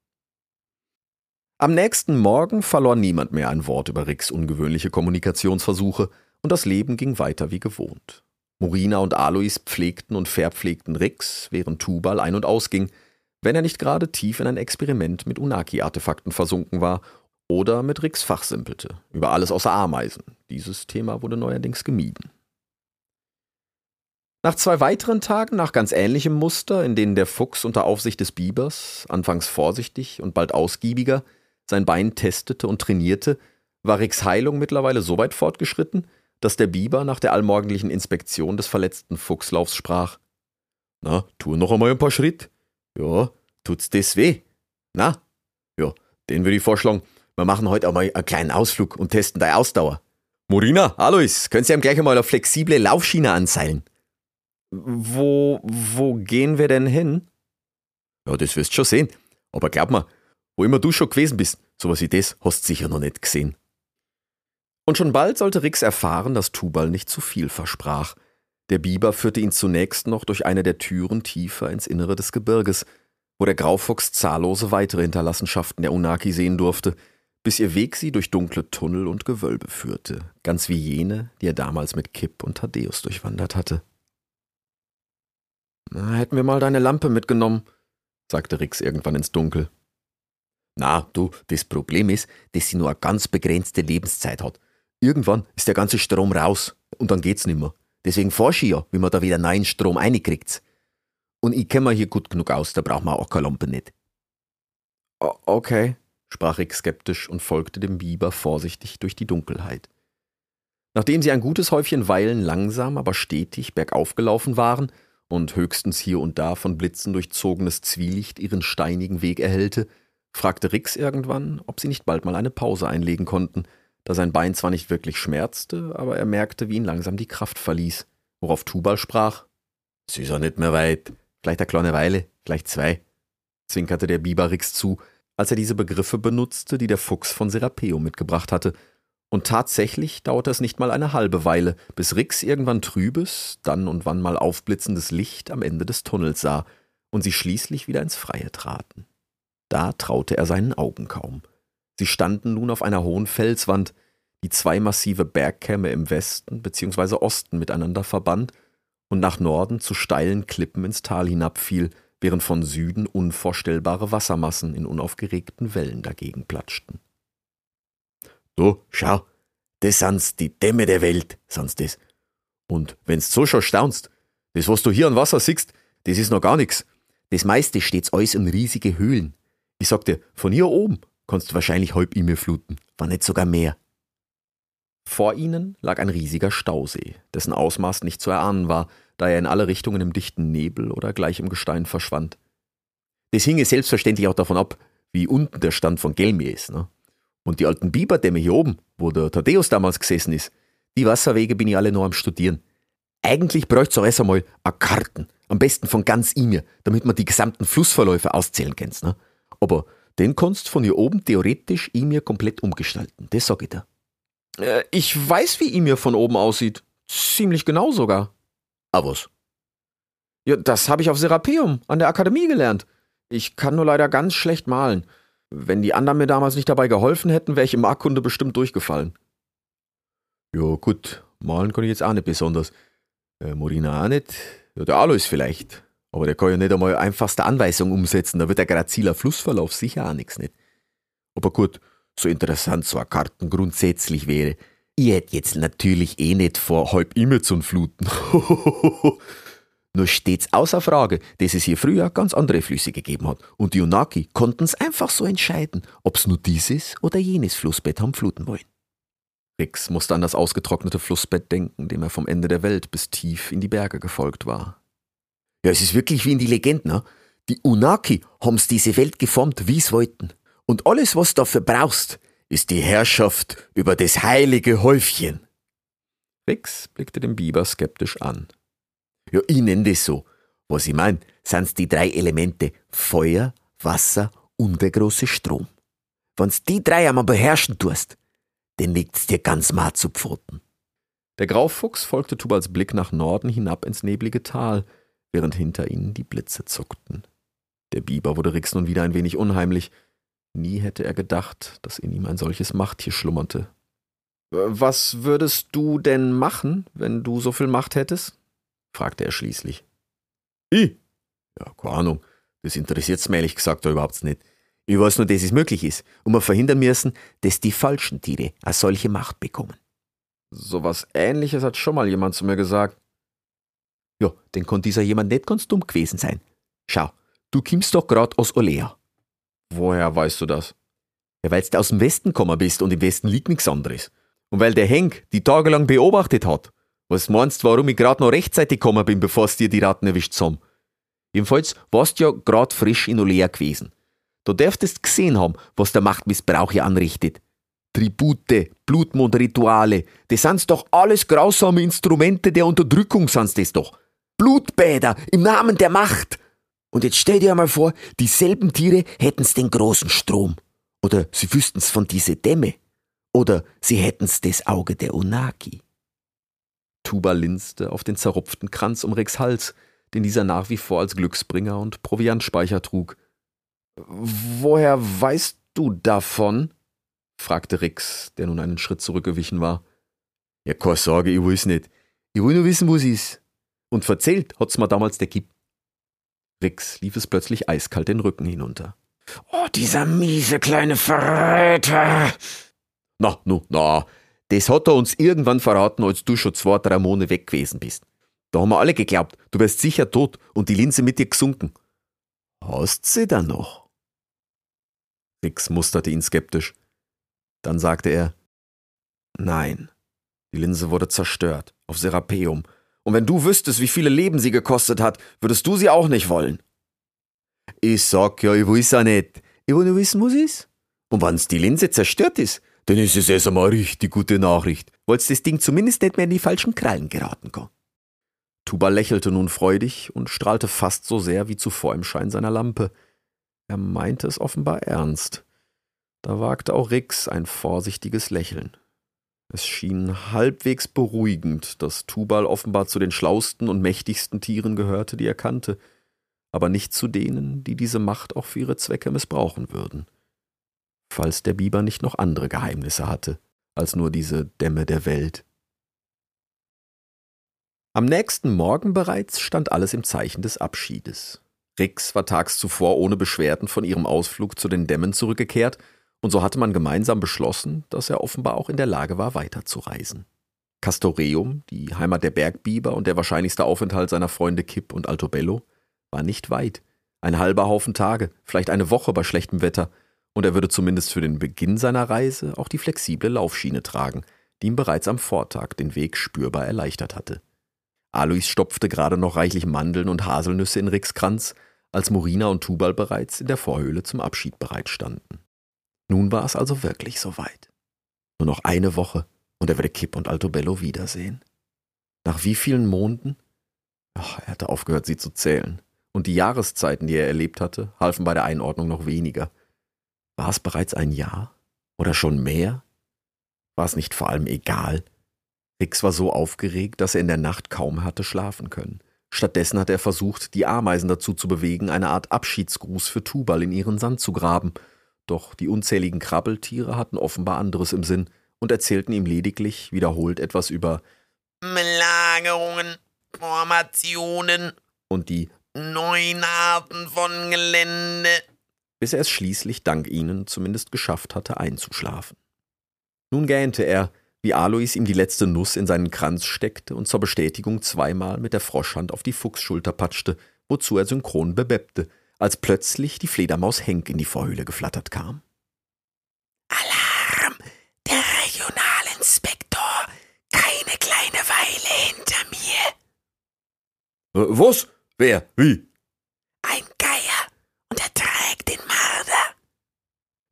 [SPEAKER 1] Am nächsten Morgen verlor niemand mehr ein Wort über Ricks ungewöhnliche Kommunikationsversuche, und das Leben ging weiter wie gewohnt. Morina und Alois pflegten und verpflegten Rix, während Tubal ein- und ausging, wenn er nicht gerade tief in ein Experiment mit Unaki-Artefakten versunken war oder mit Rix fachsimpelte, über alles außer Ameisen. Dieses Thema wurde neuerdings gemieden. Nach zwei weiteren Tagen nach ganz ähnlichem Muster, in denen der Fuchs unter Aufsicht des Bibers, anfangs vorsichtig und bald ausgiebiger, sein Bein testete und trainierte, war Ricks Heilung mittlerweile so weit fortgeschritten, dass der Biber nach der allmorgendlichen Inspektion des verletzten Fuchslaufs sprach. Na, tu noch einmal ein paar Schritt. Ja, tut's das weh? Na? Ja, den würde ich vorschlagen. Wir machen heute einmal einen kleinen Ausflug und testen deine Ausdauer. Morina, Alois, können Sie ihm gleich einmal eine flexible Laufschiene anseilen? Wo, wo gehen wir denn hin? Ja, das wirst schon sehen. Aber glaub mir, wo immer du schon gewesen bist, sowas wie das hast du sicher noch nicht gesehen. Und schon bald sollte Rix erfahren, dass Tubal nicht zu viel versprach. Der Biber führte ihn zunächst noch durch eine der Türen tiefer ins Innere des Gebirges, wo der Graufuchs zahllose weitere Hinterlassenschaften der Unaki sehen durfte, bis ihr Weg sie durch dunkle Tunnel und Gewölbe führte, ganz wie jene, die er damals mit Kipp und Thaddeus durchwandert hatte. Na, hätten wir mal deine Lampe mitgenommen, sagte Rix irgendwann ins Dunkel.
[SPEAKER 3] Na, du, das Problem ist, dass sie nur eine ganz begrenzte Lebenszeit hat. Irgendwann ist der ganze Strom raus und dann geht's nimmer. Deswegen forsche ich ja, wie man da wieder neuen Strom reinkriegt. Und ich kenne mir hier gut genug aus, da braucht man auch keine Lampe nicht.
[SPEAKER 1] Okay, sprach Rick skeptisch und folgte dem Biber vorsichtig durch die Dunkelheit. Nachdem sie ein gutes Häufchen Weilen langsam, aber stetig bergauf gelaufen waren und höchstens hier und da von Blitzen durchzogenes Zwielicht ihren steinigen Weg erhellte, fragte Rix irgendwann, ob sie nicht bald mal eine Pause einlegen konnten, da sein Bein zwar nicht wirklich schmerzte, aber er merkte, wie ihn langsam die Kraft verließ, worauf Tubal sprach.
[SPEAKER 3] Sie ist nicht mehr weit, vielleicht eine kleine Weile, vielleicht zwei,
[SPEAKER 1] zwinkerte der Biber Rix zu, als er diese Begriffe benutzte, die der Fuchs von Serapeo mitgebracht hatte. Und tatsächlich dauerte es nicht mal eine halbe Weile, bis Rix irgendwann trübes, dann und wann mal aufblitzendes Licht am Ende des Tunnels sah und sie schließlich wieder ins Freie traten. Da traute er seinen Augen kaum. Sie standen nun auf einer hohen Felswand, die zwei massive Bergkämme im Westen bzw. Osten miteinander verband und nach Norden zu steilen Klippen ins Tal hinabfiel, während von Süden unvorstellbare Wassermassen in unaufgeregten Wellen dagegen platschten.
[SPEAKER 3] Du, schau, das sind's die Dämme der Welt, sind's das. Und wenn's so schon staunst, das, was du hier an Wasser siehst, das ist noch gar nix. Das meiste steht's alles in riesige Höhlen. Ich sag dir, von hier oben kannst du wahrscheinlich halb E-Mail fluten, war nicht sogar mehr.
[SPEAKER 1] Vor ihnen lag ein riesiger Stausee, dessen Ausmaß nicht zu erahnen war, da er in alle Richtungen im dichten Nebel oder gleich im Gestein verschwand.
[SPEAKER 3] Das hinge selbstverständlich auch davon ab, wie unten der Stand von Gelmir ist. Ne? Und die alten Biberdämme hier oben, wo der Thaddeus damals gesessen ist, die Wasserwege bin ich alle noch am Studieren. Eigentlich bräuchte es auch erst einmal a Karten, am besten von ganz Imir, damit man die gesamten Flussverläufe auszählen kann. Ne? Aber den kannst von hier oben theoretisch Imir komplett umgestalten, das sag ich dir.
[SPEAKER 1] Äh, ich weiß, wie Imir von oben aussieht. Ziemlich genau sogar.
[SPEAKER 3] Ah, was?
[SPEAKER 1] Ja, das habe ich auf Serapeum an der Akademie gelernt. Ich kann nur leider ganz schlecht malen. Wenn die anderen mir damals nicht dabei geholfen hätten, wäre ich im Markkunde bestimmt durchgefallen.
[SPEAKER 3] Ja, gut, malen kann ich jetzt auch nicht besonders. Äh, Morina auch nicht. Ja, der Alois vielleicht. Aber der kann ja nicht einmal einfachste Anweisung umsetzen, da wird der graziler Flussverlauf sicher auch nichts nicht. Aber gut, so interessant so ein Karten grundsätzlich wäre. Ich hätte jetzt natürlich eh nicht vor, halb immer zu fluten. Nur steht's außer Frage, dass es hier früher ganz andere Flüsse gegeben hat. Und die Unaki konnten's einfach so entscheiden, ob's nur dieses oder jenes Flussbett haben fluten wollen.
[SPEAKER 1] Rix musste an das ausgetrocknete Flussbett denken, dem er vom Ende der Welt bis tief in die Berge gefolgt war.
[SPEAKER 3] Ja, es ist wirklich wie in die Legenden. Ne? Die Unaki haben's diese Welt geformt, wie's wollten. Und alles, was dafür brauchst, ist die Herrschaft über das heilige Häufchen.
[SPEAKER 1] Rix blickte den Biber skeptisch an.
[SPEAKER 3] Ja, ich nenne das so. Was ich mein, sind's die drei Elemente Feuer, Wasser und der große Strom. Wenn's die drei einmal beherrschen tust, dann liegt's dir ganz mal zu Pfoten.
[SPEAKER 1] Der Graufuchs folgte Tubals Blick nach Norden hinab ins neblige Tal, während hinter ihnen die Blitze zuckten. Der Biber wurde Rix nun wieder ein wenig unheimlich. Nie hätte er gedacht, dass in ihm ein solches Machttier schlummerte. Was würdest du denn machen, wenn du so viel Macht hättest? Fragte er schließlich.
[SPEAKER 3] Ich? Ja, keine Ahnung. Das interessiert's mir ehrlich gesagt überhaupt nicht. Ich weiß nur, dass es möglich ist und wir verhindern müssen, dass die falschen Tiere eine solche Macht bekommen.
[SPEAKER 1] So was ähnliches hat schon mal jemand zu mir gesagt.
[SPEAKER 3] Ja, denn kann dieser jemand nicht ganz dumm gewesen sein. Schau, du kommst doch grad aus Olea.
[SPEAKER 1] Woher weißt du das?
[SPEAKER 3] Ja, weil du aus dem Westen gekommen bist und im Westen liegt nichts anderes.
[SPEAKER 1] Und weil der Henk die tagelang beobachtet hat. Was meinst du, warum ich grad noch rechtzeitig gekommen bin, bevor dir die Ratten erwischt haben? Jedenfalls warst du ja grad frisch in Olea gewesen. Da dürftest gesehen haben, was der Machtmissbrauch hier anrichtet. Tribute, Blutmondrituale, das sind's doch alles grausame Instrumente der Unterdrückung, sind's das doch. Blutbäder im Namen der Macht. Und jetzt stell dir mal vor, dieselben Tiere hätten's den großen Strom. Oder sie wüssten's von diese Dämme. Oder sie hätten's das Auge der Unagi. Tuba linste auf den zerrupften Kranz um Rex Hals, den dieser nach wie vor als Glücksbringer und Proviantspeicher trug. Woher weißt du davon? fragte Rix, der nun einen Schritt zurückgewichen war. Ja, keine Sorge, ich will's nicht. Ich will nur wissen, wo's ist. Und verzählt hat's mir damals der Gib. Rix lief es plötzlich eiskalt den Rücken hinunter.
[SPEAKER 6] Oh, dieser miese kleine Verräter.
[SPEAKER 1] Na, nu, na, das hat er uns irgendwann verraten, als du schon zwei, drei Monate weg gewesen bist. Da haben wir alle geglaubt, du wärst sicher tot und die Linse mit dir gesunken. Hast sie dann noch? Rix musterte ihn skeptisch. Dann sagte er, nein, die Linse wurde zerstört, auf Serapeum. Und wenn du wüsstest, wie viele Leben sie gekostet hat, würdest du sie auch nicht wollen. Ich sag ja, ich will's auch nicht. Ich will nur wissen, was ist. Und wenn's die Linse zerstört ist, dann ist es erst einmal richtig gute Nachricht, weil's das Ding zumindest nicht mehr in die falschen Krallen geraten kann. Tuba lächelte nun freudig und strahlte fast so sehr wie zuvor im Schein seiner Lampe. Er meinte es offenbar ernst. Da wagte auch Rix ein vorsichtiges Lächeln. Es schien halbwegs beruhigend, dass Tubal offenbar zu den schlausten und mächtigsten Tieren gehörte, die er kannte, aber nicht zu denen, die diese Macht auch für ihre Zwecke missbrauchen würden. Falls der Biber nicht noch andere Geheimnisse hatte, als nur diese Dämme der Welt. Am nächsten Morgen bereits stand alles im Zeichen des Abschiedes. Rix war tags zuvor ohne Beschwerden von ihrem Ausflug zu den Dämmen zurückgekehrt und so hatte man gemeinsam beschlossen, dass er offenbar auch in der Lage war, weiterzureisen. Castoreum, die Heimat der Bergbiber und der wahrscheinlichste Aufenthalt seiner Freunde Kipp und Altobello, war nicht weit. Ein halber Haufen Tage, vielleicht eine Woche bei schlechtem Wetter, und er würde zumindest für den Beginn seiner Reise auch die flexible Laufschiene tragen, die ihm bereits am Vortag den Weg spürbar erleichtert hatte. Alois stopfte gerade noch reichlich Mandeln und Haselnüsse in Ricks Kranz, als Morina und Tubal bereits in der Vorhöhle zum Abschied bereitstanden. Nun war es also wirklich soweit. Nur noch eine Woche und er würde Kipp und Altobello wiedersehen. Nach wie vielen Monden? Ach, er hatte aufgehört, sie zu zählen. Und die Jahreszeiten, die er erlebt hatte, halfen bei der Einordnung noch weniger. War es bereits ein Jahr? Oder schon mehr? War es nicht vor allem egal? Rix war so aufgeregt, dass er in der Nacht kaum hatte schlafen können. Stattdessen hatte er versucht, die Ameisen dazu zu bewegen, eine Art Abschiedsgruß für Tubal in ihren Sand zu graben – doch die unzähligen Krabbeltiere hatten offenbar anderes im Sinn und erzählten ihm lediglich wiederholt etwas über
[SPEAKER 7] Belagerungen, Formationen
[SPEAKER 1] und die
[SPEAKER 7] neuen Arten von Gelände.
[SPEAKER 1] Bis er es schließlich dank ihnen zumindest geschafft hatte, einzuschlafen. Nun gähnte er, wie Alois ihm die letzte Nuss in seinen Kranz steckte und zur Bestätigung zweimal mit der Froschhand auf die Fuchsschulter patschte, wozu er synchron bebeppte, als plötzlich die Fledermaus Henk in die Vorhöhle geflattert kam.
[SPEAKER 4] Alarm! Der Regionalinspektor! Keine kleine Weile hinter mir!
[SPEAKER 1] Äh, was? Wer? Wie?
[SPEAKER 4] Ein Geier! Und er!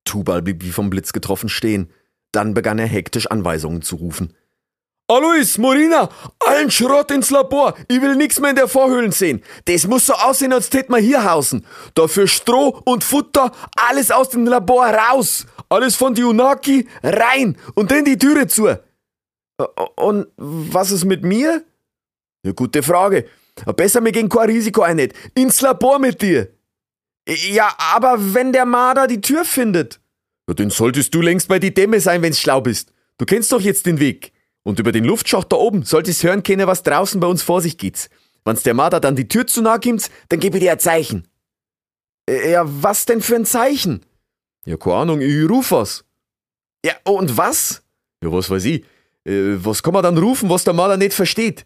[SPEAKER 1] Tubal blieb wie vom Blitz getroffen stehen. Dann begann er hektisch Anweisungen zu rufen. Alois, Morina, allen Schrott ins Labor. Ich will nix mehr in der Vorhöhlen sehen. Das muss so aussehen, als tät man hier hausen. Dafür Stroh und Futter, alles aus dem Labor raus. Alles von die Unaki rein und dann die Türe zu. Und was ist mit mir? Eine gute Frage. Besser mir gegen kein Risiko ein nicht. Ins Labor mit dir. Ja, aber wenn der Marder die Tür findet. Ja, dann solltest du längst bei die Dämme sein, wenn's schlau bist. Du kennst doch jetzt den Weg. Und über den Luftschacht da oben solltest hören können, was draußen bei uns vor sich geht. Wenn's der Marder dann die Tür zu nah kommt, dann gebe ich dir ein Zeichen. Äh, Ja, was denn für ein Zeichen? Ja, keine Ahnung, ich ruf was. Ja, und was? Ja, was weiß ich. Äh, Was kann man dann rufen, was der Marder nicht versteht?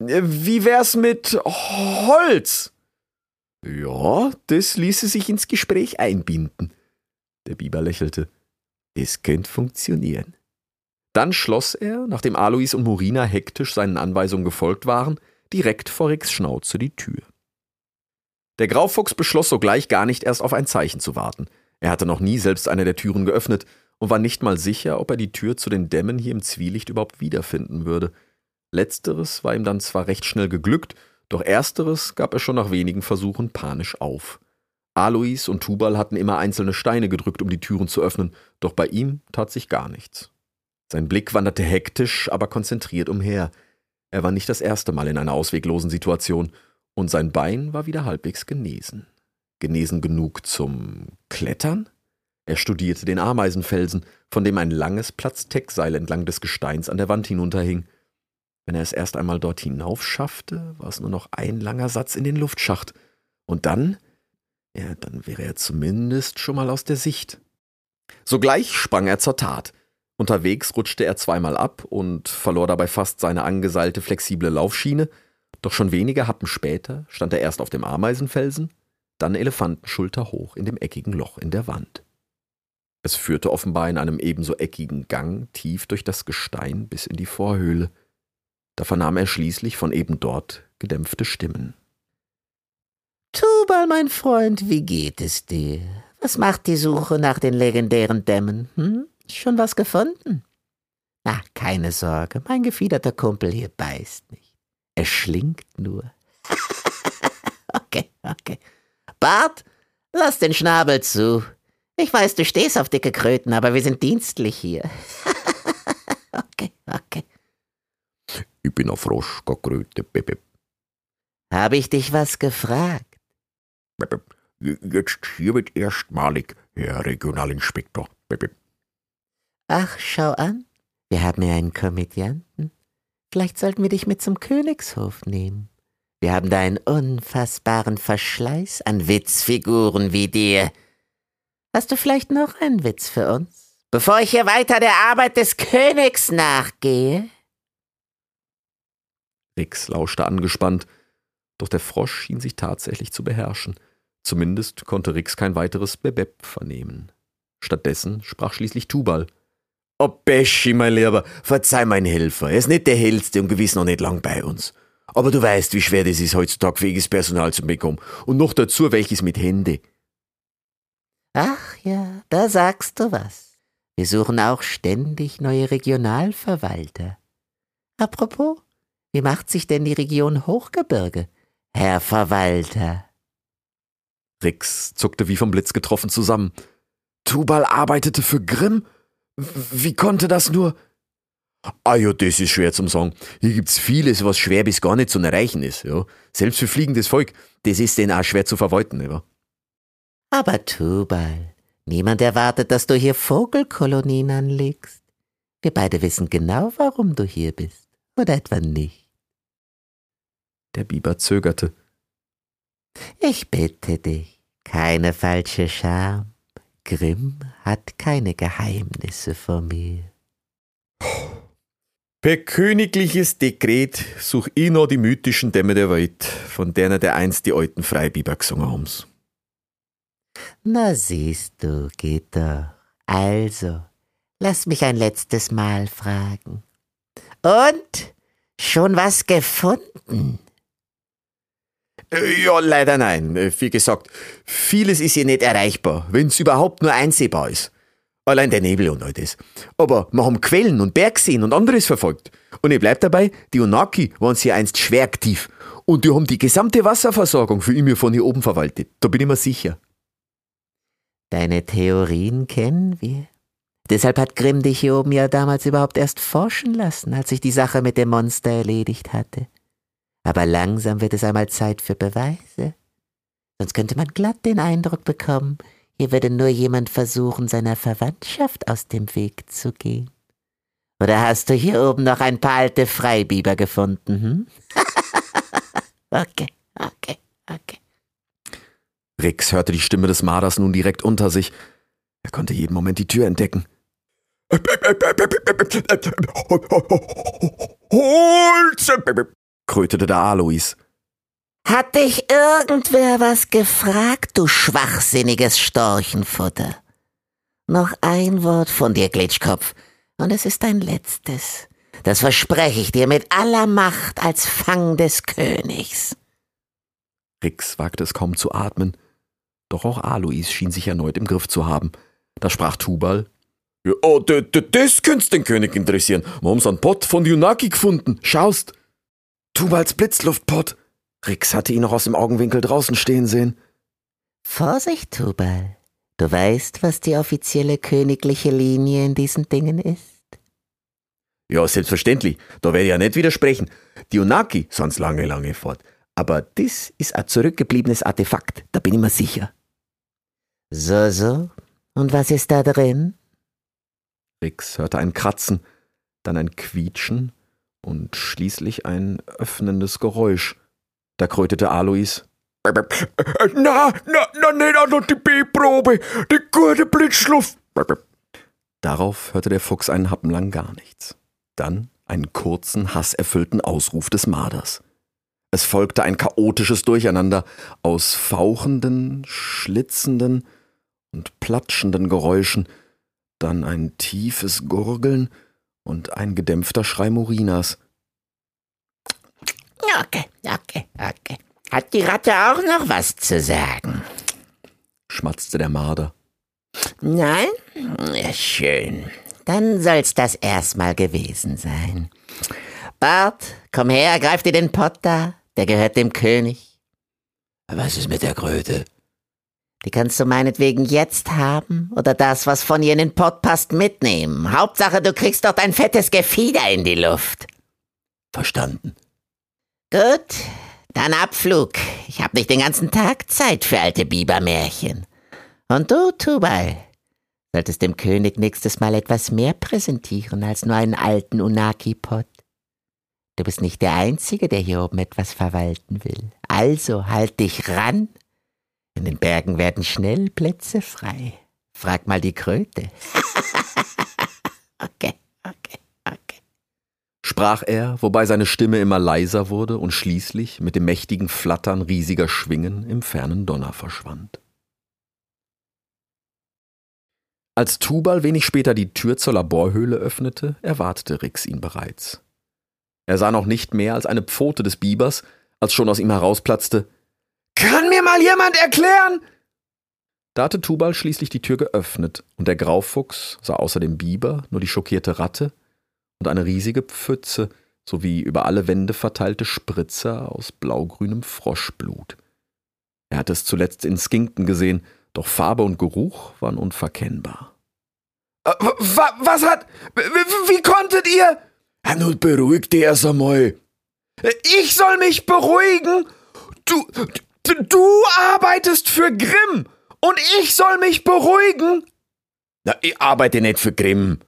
[SPEAKER 1] Äh, Wie wär's mit Holz? Ja, das ließe sich ins Gespräch einbinden. Der Biber lächelte. Es könnte funktionieren. Dann schloss er, nachdem Alois und Morina hektisch seinen Anweisungen gefolgt waren, direkt vor Ricks Schnauze die Tür. Der Graufuchs beschloss sogleich gar nicht erst auf ein Zeichen zu warten. Er hatte noch nie selbst eine der Türen geöffnet und war nicht mal sicher, ob er die Tür zu den Dämmen hier im Zwielicht überhaupt wiederfinden würde. Letzteres war ihm dann zwar recht schnell geglückt, doch ersteres gab er schon nach wenigen Versuchen panisch auf. Alois und Tubal hatten immer einzelne Steine gedrückt, um die Türen zu öffnen, doch bei ihm tat sich gar nichts. Sein Blick wanderte hektisch, aber konzentriert umher. Er war nicht das erste Mal in einer ausweglosen Situation, und sein Bein war wieder halbwegs genesen. Genesen genug zum Klettern? Er studierte den Ameisenfelsen, von dem ein langes Platzteckseil entlang des Gesteins an der Wand hinunterhing. Wenn er es erst einmal dort hinauf schaffte, war es nur noch ein langer Satz in den Luftschacht. Und dann, ja, dann wäre er zumindest schon mal aus der Sicht. Sogleich sprang er zur Tat. Unterwegs rutschte er zweimal ab und verlor dabei fast seine angeseilte flexible Laufschiene, doch schon wenige Happen später stand er erst auf dem Ameisenfelsen, dann Elefantenschulter hoch in dem eckigen Loch in der Wand. Es führte offenbar in einem ebenso eckigen Gang tief durch das Gestein bis in die Vorhöhle. Da vernahm er schließlich von eben dort gedämpfte Stimmen.
[SPEAKER 4] Tubal, mein Freund, wie geht es dir? Was macht die Suche nach den legendären Dämmen? Hm? Schon was gefunden? Na, keine Sorge, mein gefiederter Kumpel hier beißt nicht. Er schlingt nur. okay, okay. Bart, lass den Schnabel zu. Ich weiß, du stehst auf dicke Kröten, aber wir sind dienstlich hier. okay, okay.
[SPEAKER 3] Ich bin ein Frosch, keine Kröte. Bip,
[SPEAKER 4] Habe ich dich was gefragt?
[SPEAKER 3] bip. Jetzt hiermit erstmalig, Herr Regionalinspektor. Bip.
[SPEAKER 4] Ach, schau an. Wir haben ja einen Komödianten. Vielleicht sollten wir dich mit zum Königshof nehmen. Wir haben da einen unfassbaren Verschleiß an Witzfiguren wie dir. Hast du vielleicht noch einen Witz für uns? Bevor ich hier weiter der Arbeit des Königs nachgehe?
[SPEAKER 1] Rix lauschte angespannt, doch der Frosch schien sich tatsächlich zu beherrschen. Zumindest konnte Rix kein weiteres Bebeb vernehmen. Stattdessen sprach schließlich Tubal.
[SPEAKER 2] Oh, Beschi, mein Lieber, verzeih mein Helfer. Er ist nicht der hellste und gewiss noch nicht lang bei uns. Aber du weißt, wie schwer das ist, heutzutage fähiges Personal zu bekommen. Und noch dazu welches mit Hände.
[SPEAKER 4] Ach ja, da sagst du was. Wir suchen auch ständig neue Regionalverwalter. Apropos, wie macht sich denn die Region Hochgebirge, Herr Verwalter?
[SPEAKER 1] Rix zuckte wie vom Blitz getroffen zusammen. Tubal arbeitete für Grimm? Wie konnte das nur?
[SPEAKER 2] Ah ja, das ist schwer zum sagen. Hier gibt's vieles, was schwer bis gar nicht zu erreichen ist. Ja. Selbst für fliegendes Volk, das ist denen auch schwer zu verwalten. Ja.
[SPEAKER 4] Aber Tubal, niemand erwartet, dass du hier Vogelkolonien anlegst. Wir beide wissen genau, warum du hier bist. Oder etwa nicht?
[SPEAKER 1] Der Biber zögerte.
[SPEAKER 4] Ich bitte dich, keine falsche Scham. Grimm hat keine Geheimnisse vor mir.
[SPEAKER 1] Per königliches Dekret such ich noch die mythischen Dämme der Welt, von denen der einst die alten Freibiber gesungen haben's.
[SPEAKER 4] Na siehst du, geht doch. Also, lass mich ein letztes Mal fragen. Und? Schon was gefunden?
[SPEAKER 2] Äh, Ja, leider nein. Äh, Wie gesagt, vieles ist hier nicht erreichbar, wenn's überhaupt nur einsehbar ist. Allein der Nebel und all das. Aber wir haben Quellen und Bergseen und anderes verfolgt. Und ich bleib dabei, die Onaki waren hier einst schwer aktiv. Und die haben die gesamte Wasserversorgung für immer von hier oben verwaltet. Da bin ich mir sicher.
[SPEAKER 4] Deine Theorien kennen wir. Deshalb hat Grimm dich hier oben ja damals überhaupt erst forschen lassen, als ich die Sache mit dem Monster erledigt hatte. Aber langsam wird es einmal Zeit für Beweise. Sonst könnte man glatt den Eindruck bekommen, hier würde nur jemand versuchen, seiner Verwandtschaft aus dem Weg zu gehen. Oder hast du hier oben noch ein paar alte Freibiber gefunden, hm? okay, okay, okay.
[SPEAKER 1] Rix hörte die Stimme des Marders nun direkt unter sich. Er konnte jeden Moment die Tür entdecken.
[SPEAKER 2] Holz!
[SPEAKER 1] Krötete der Alois.
[SPEAKER 4] Hat dich irgendwer was gefragt, du schwachsinniges Storchenfutter? Noch ein Wort von dir, Glitschkopf, Und es ist dein letztes. Das verspreche ich dir mit aller Macht als Fang des Königs.
[SPEAKER 8] Rix wagte es kaum zu atmen. Doch auch Alois schien sich erneut im Griff zu haben. Da sprach Tubal.
[SPEAKER 1] Ja, oh, das könnte den König interessieren. Wir haben's einen Pott von Yunaki gefunden. Schaust. Tubals Blitzluftpott. Rix hatte ihn noch aus dem Augenwinkel draußen stehen sehen.
[SPEAKER 4] Vorsicht, Tubal. Du weißt, was die offizielle königliche Linie in diesen Dingen ist?
[SPEAKER 1] Ja, selbstverständlich. Da werde ich ja nicht widersprechen. Die Yunaki sind's lange, lange fort. Aber das ist ein zurückgebliebenes Artefakt, da bin ich mir sicher.
[SPEAKER 4] So, so. Und was ist da drin?
[SPEAKER 8] Rix hörte ein Kratzen, dann ein Quietschen und schließlich ein öffnendes Geräusch. Da krötete Alois.
[SPEAKER 9] Na, na, na, nicht auch noch die B-Probe. Die gute Blitzschluft.
[SPEAKER 8] Darauf hörte der Fuchs einen Happen lang gar nichts. Dann einen kurzen, hasserfüllten Ausruf des Marders. Es folgte ein chaotisches Durcheinander aus fauchenden, schlitzenden und platschenden Geräuschen, dann ein tiefes Gurgeln und ein gedämpfter Schrei Morinas.
[SPEAKER 4] Okay, okay, okay. Hat die Ratte auch noch was zu sagen?
[SPEAKER 8] schmatzte der Marder.
[SPEAKER 4] Nein? Ja, Schön. Dann soll's das erstmal gewesen sein. Bart, komm her, greif dir den Pott da. Der gehört dem König.
[SPEAKER 1] Was ist mit der Kröte?
[SPEAKER 4] Die kannst du meinetwegen jetzt haben oder das, was von ihr in den Pott passt, mitnehmen. Hauptsache, du kriegst dort ein fettes Gefieder in die Luft.
[SPEAKER 1] Verstanden.
[SPEAKER 4] Gut, dann Abflug. Ich hab nicht den ganzen Tag Zeit für alte Bibermärchen. Und du, Tubal, solltest dem König nächstes Mal etwas mehr präsentieren als nur einen alten Unaki-Pott. Du bist nicht der Einzige, der hier oben etwas verwalten will. Also halt dich ran. In den Bergen werden schnell Plätze frei. Frag mal die Kröte. okay, okay, okay.
[SPEAKER 8] sprach er, wobei seine Stimme immer leiser wurde und schließlich mit dem mächtigen Flattern riesiger Schwingen im fernen Donner verschwand. Als Tubal wenig später die Tür zur Laborhöhle öffnete, erwartete Rix ihn bereits. Er sah noch nicht mehr als eine Pfote des Bibers, als schon aus ihm herausplatzte
[SPEAKER 1] Kann mir mal jemand erklären?
[SPEAKER 8] Da hatte Tubal schließlich die Tür geöffnet, und der Graufuchs sah außer dem Biber nur die schockierte Ratte und eine riesige Pfütze sowie über alle Wände verteilte Spritzer aus blaugrünem Froschblut. Er hatte es zuletzt in Skinkton gesehen, doch Farbe und Geruch waren unverkennbar.
[SPEAKER 1] Äh, wa, was hat. Wie konntet ihr. Ja, nun beruhig dich erst einmal. Äh, Ich soll mich beruhigen? Du. Du, arbeitest für Grimm und ich soll mich beruhigen? Na, ich arbeite nicht für Grimm.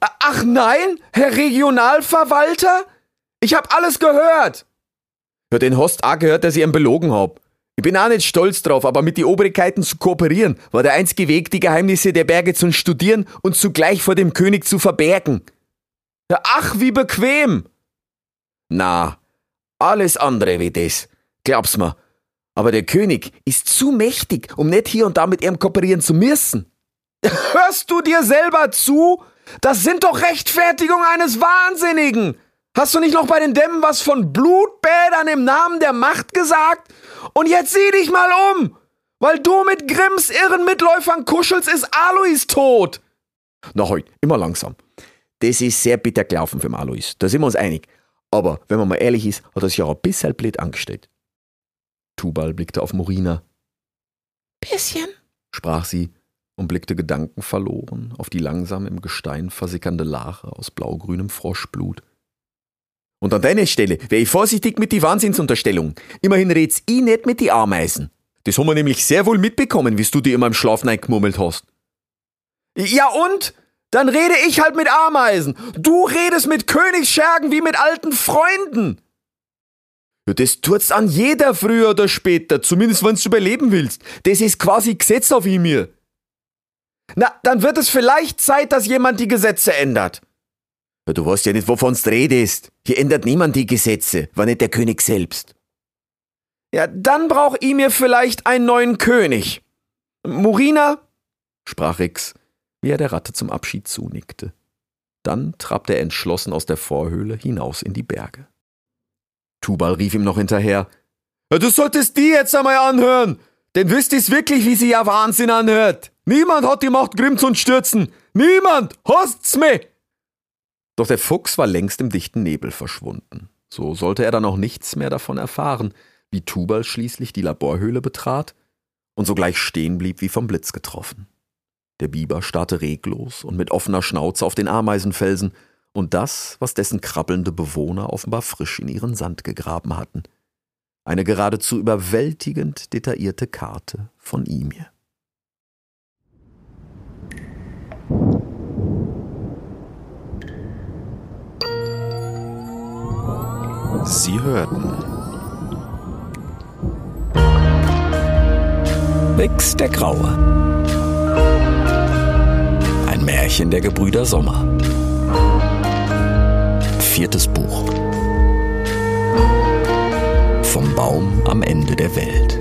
[SPEAKER 1] Ach nein, Herr Regionalverwalter? Ich hab alles gehört. Ja, den hast auch gehört, dass ich ihn belogen hab. Ich bin auch nicht stolz drauf, aber mit den Obrigkeiten zu kooperieren, war der einzige Weg, die Geheimnisse der Berge zu studieren und zugleich vor dem König zu verbergen. Ja, ach, wie bequem! Na, alles andere wie das. Glaub's mir. Aber der König ist zu mächtig, um nicht hier und da mit ihm kooperieren zu müssen. Hörst du dir selber zu? Das sind doch Rechtfertigungen eines Wahnsinnigen. Hast du nicht noch bei den Dämmen was von Blutbädern im Namen der Macht gesagt? Und jetzt sieh dich mal um! Weil du mit Grimms irren Mitläufern kuschelst, ist Alois tot! Na heut, immer langsam. Das ist sehr bitter gelaufen für Alois, da sind wir uns einig. Aber wenn man mal ehrlich ist, hat er sich ja ein bisschen blöd angestellt.
[SPEAKER 8] Tubal blickte auf Morina,
[SPEAKER 4] Bisschen.
[SPEAKER 8] sprach sie und blickte gedankenverloren auf die langsam im Gestein versickernde Lache aus blaugrünem Froschblut.
[SPEAKER 1] Und an deiner Stelle wäre ich vorsichtig mit die Wahnsinnsunterstellung. Immerhin red's ich nicht mit die Ameisen. Das haben wir nämlich sehr wohl mitbekommen, wie du dir immer im Schlaf gemurmelt hast. Ja und? Dann rede ich halt mit Ameisen. Du redest mit Königsschergen wie mit alten Freunden. Ja, das tut's an jeder früher oder später, zumindest wenn du überleben willst. Das ist quasi Gesetz auf ihm hier. Na, dann wird es vielleicht Zeit, dass jemand die Gesetze ändert. Ja, du weißt ja nicht, wovon du redest. Hier ändert niemand die Gesetze, war nicht der König selbst. Ja, dann brauch ich mir vielleicht einen neuen König. Morina,
[SPEAKER 8] sprach Rix, wie er der Ratte zum Abschied zunickte.
[SPEAKER 1] Dann trabte er entschlossen aus der Vorhöhle hinaus in die Berge. Tubal rief ihm noch hinterher. Du solltest die jetzt einmal anhören, denn wisst ihr's wirklich, wie sie ja Wahnsinn anhört. Niemand hat die Macht, Grimm zu stürzen. Niemand! Host's mir! Doch der Fuchs war längst im dichten Nebel verschwunden. So sollte er dann auch nichts mehr davon erfahren, wie Tubal schließlich die Laborhöhle betrat und sogleich stehen blieb wie vom Blitz getroffen. Der Biber starrte reglos und mit offener Schnauze auf den Ameisenfelsen und das, was dessen krabbelnde Bewohner offenbar frisch in ihren Sand gegraben hatten. Eine geradezu überwältigend detaillierte Karte von Imir. Sie hörten Wix der Graue. Ein Märchen der Gebrüder Sommer viertes Buch. Vom Baum am Ende der Welt.